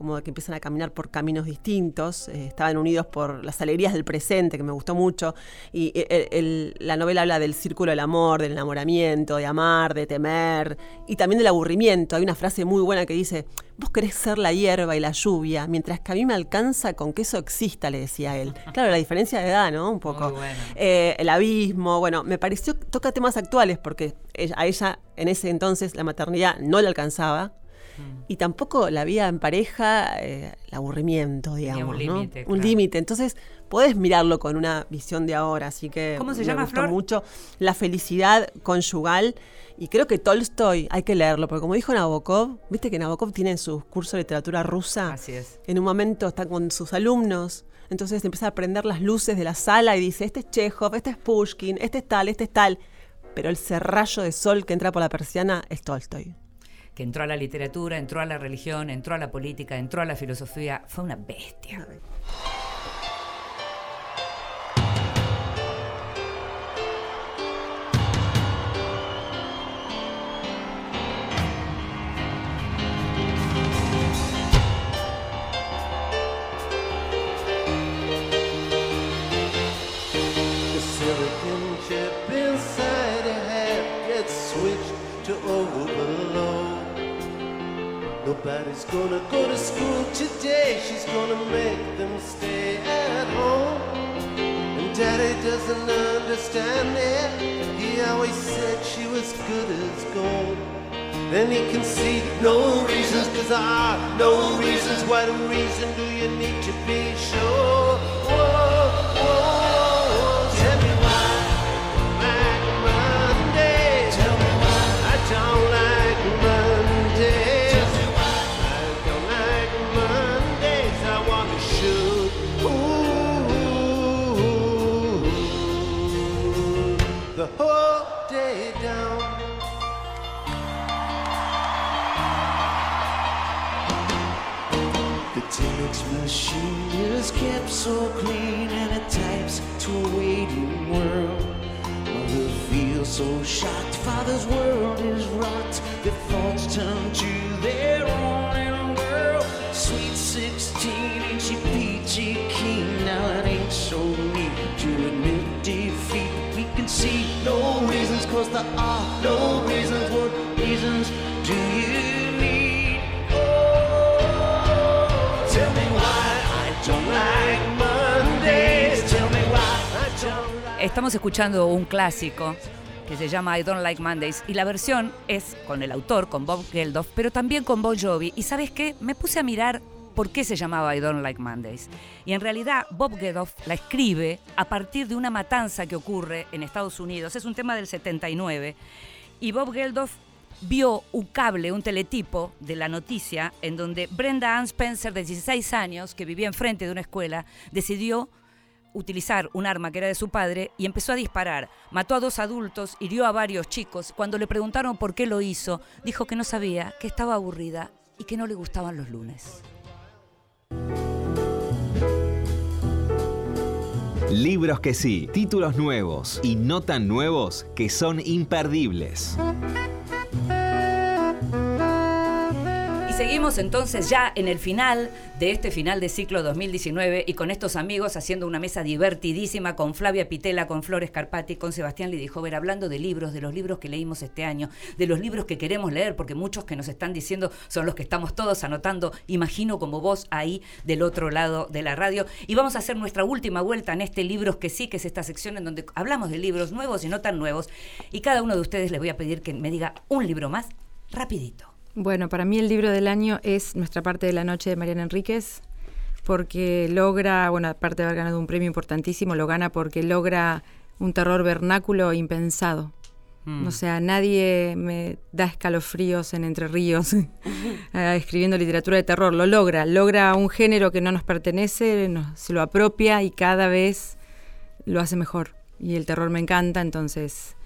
como de que empiezan a caminar por caminos distintos, eh, estaban unidos por las alegrías del presente, que me gustó mucho, y eh, el- el- la novela habla del círculo del amor, del enamoramiento, de amar, de temer, y también del aburrimiento. Hay una frase muy buena que dice, vos querés ser la hierba y la lluvia, mientras que a mí me alcanza con que eso exista, le decía él. Claro, la diferencia de edad, ¿no? Un poco. Bueno. Eh, el abismo, bueno, me pareció, toca temas actuales, porque a ella en ese entonces la maternidad no le alcanzaba, Mm. y tampoco la vida en pareja, eh, el aburrimiento, digamos. un ¿no? límite, claro. Entonces, podés mirarlo con una visión de ahora, así que. ¿Cómo se me llama, gustó Flor? mucho. La felicidad conyugal. Y creo que Tolstoy hay que leerlo, porque como dijo Nabokov, viste que Nabokov tiene en sus cursos de literatura rusa. Así es. En un momento está con sus alumnos. Entonces empieza a prender las luces de la sala y dice: Este es Chekhov, este es Pushkin, este es tal, este es tal. Pero ese rayo de sol que entra por la persiana es Tolstoy. Que entró a la literatura, entró a la religión, entró a la política, entró a la filosofía. Fue una bestia. Reason do you need to be un clásico que se llama I Don't Like Mondays y la versión es con el autor, con Bob Geldof, pero también con Bon Jovi. Y sabes qué, me puse a mirar por qué se llamaba I Don't Like Mondays. Y en realidad Bob Geldof la escribe a partir de una matanza que ocurre en Estados Unidos. Es un tema del 79 y Bob Geldof vio un cable, un teletipo de la noticia en donde Brenda Ann Spencer, de 16 años, que vivía enfrente de una escuela, decidió utilizar un arma que era de su padre y empezó a disparar. Mató a dos adultos, hirió a varios chicos. Cuando le preguntaron por qué lo hizo, dijo que no sabía, que estaba aburrida y que no le gustaban los lunes. Libros que sí, títulos nuevos y no tan nuevos que son imperdibles. Seguimos entonces ya en el final de este final de ciclo 2019 y con estos amigos haciendo una mesa divertidísima con Flavia Pitela, con Flores Carpati, con Sebastián Lidijover, hablando de libros, de los libros que leímos este año, de los libros que queremos leer, porque muchos que nos están diciendo son los que estamos todos anotando, imagino como vos ahí del otro lado de la radio. Y vamos a hacer nuestra última vuelta en este Libros que sí, que es esta sección en donde hablamos de libros nuevos y no tan nuevos. Y cada uno de ustedes les voy a pedir que me diga un libro más, rapidito. Bueno, para mí el libro del año es Nuestra parte de la noche de Mariana Enríquez, porque logra, bueno, aparte de haber ganado un premio importantísimo, lo gana porque logra un terror vernáculo impensado. Mm. O sea, nadie me da escalofríos en Entre Ríos eh, escribiendo literatura de terror. Lo logra, logra un género que no nos pertenece, se lo apropia y cada vez lo hace mejor. Y el terror me encanta, entonces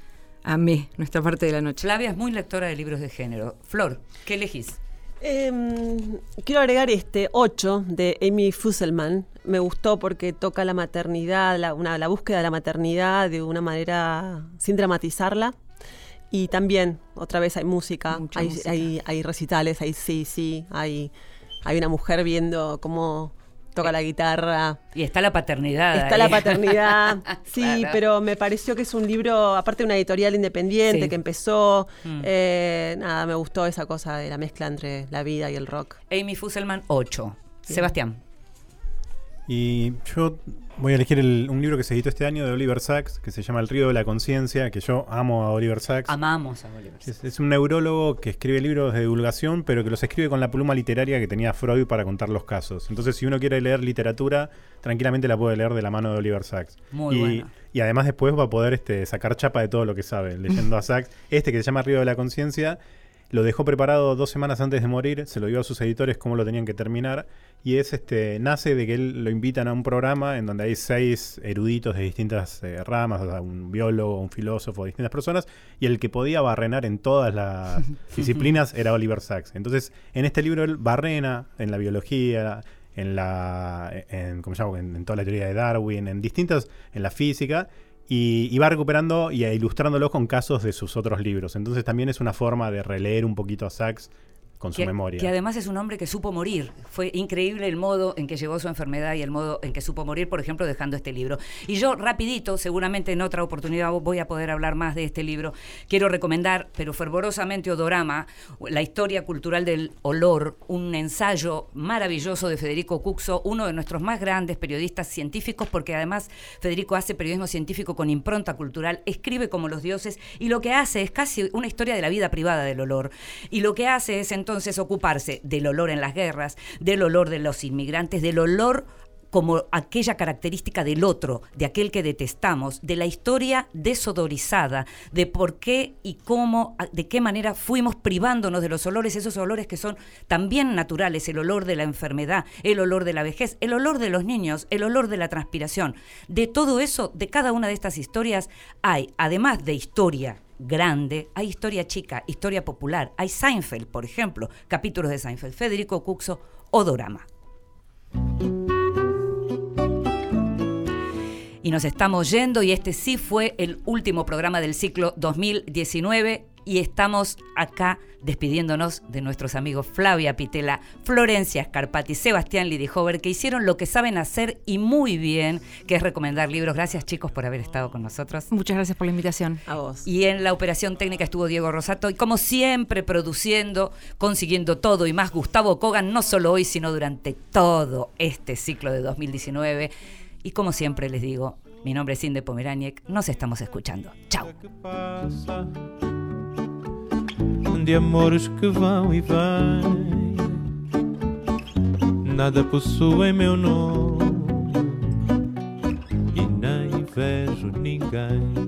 amé nuestra parte de la noche. Flavia es muy lectora de libros de género. Flor, ¿qué elegís? Em, quiero agregar este 8 de Amy Fusselman. Me gustó porque toca la maternidad, la, una- la búsqueda de la maternidad de una manera sin dramatizarla. Y también, otra vez, hay música, hay, música. hay- hay recitales, hay sí, sí, hay, hay una mujer viendo cómo toca la guitarra. Y está la paternidad. Está ahí. la paternidad, sí, Claro. pero me pareció que es un libro, aparte de una editorial independiente Sí. que empezó, Mm. eh, nada, me gustó esa cosa de la mezcla entre la vida y el rock. Amy Fusselman, 8. Sebastián. Y yo voy a elegir el- un libro que se editó este año de Oliver Sacks, que se llama El río de la conciencia, que yo amo a Oliver Sacks. Amamos a Oliver. Es, es un neurólogo que escribe libros de divulgación, pero que los escribe con la pluma literaria que tenía Freud para contar los casos. Entonces, si uno quiere leer literatura, tranquilamente la puede leer de la mano de Oliver Sacks. Muy y, y además después va a poder este, sacar chapa de todo lo que sabe, leyendo a Sacks. Este que se llama Río de la Conciencia, lo dejó preparado dos semanas antes de morir, se lo dio a sus editores cómo lo tenían que terminar, y es este nace de que él lo invitan a un programa en donde hay seis eruditos de distintas eh, ramas, o sea, un biólogo, un filósofo, distintas personas, y el que podía barrenar en todas las disciplinas era Oliver Sacks. Entonces, en este libro él barrena en la biología, en la en, ¿cómo se llama? en, en toda la teoría de Darwin, en distintas, en la física, y, va recuperando y ilustrándolo con casos de sus otros libros. Entonces también es una forma de releer un poquito a Sachs con su que, memoria. que además es un hombre que supo morir. Fue increíble el modo en que llegó su enfermedad y el modo en que supo morir, por ejemplo, dejando este libro. Y yo rapidito, seguramente en otra oportunidad voy a poder hablar más de este libro, quiero recomendar, pero fervorosamente, Odorama, la historia cultural del olor, un ensayo maravilloso de Federico Cuxo, uno de nuestros más grandes periodistas científicos, porque además Federico hace periodismo científico con impronta cultural, escribe como los dioses y lo que hace es casi una historia de la vida privada del olor. Y lo que hace es entonces ocuparse del olor en las guerras, del olor de los inmigrantes, del olor como aquella característica del otro, de aquel que detestamos, de la historia desodorizada, de por qué y cómo, de qué manera fuimos privándonos de los olores, esos olores que son también naturales, el olor de la enfermedad, el olor de la vejez, el olor de los niños, el olor de la transpiración. De todo eso, de cada una de estas historias, hay, además de historia grande, hay historia chica, historia popular, hay Seinfeld, por ejemplo, capítulos de Seinfeld, Federico Cuxo, Odorama. Y nos estamos yendo y este sí fue el último programa del ciclo 2019 y estamos acá despidiéndonos de nuestros amigos Flavia Pitela, Florencia Scarpati, Sebastián Lidihover, que hicieron lo que saben hacer y muy bien, que es recomendar libros. Gracias chicos por haber estado con nosotros. Muchas gracias por la invitación. A vos. Y en la operación técnica estuvo Diego Rosato y como siempre produciendo, consiguiendo todo y más Gustavo Kogan, no solo hoy, sino durante todo este ciclo de 2019. Y como siempre les digo, mi nombre es Inde Pomeraniec, nos estamos escuchando. Chao. De amores que vão e vêm. Nada possui meu nome e nem vejo ninguém.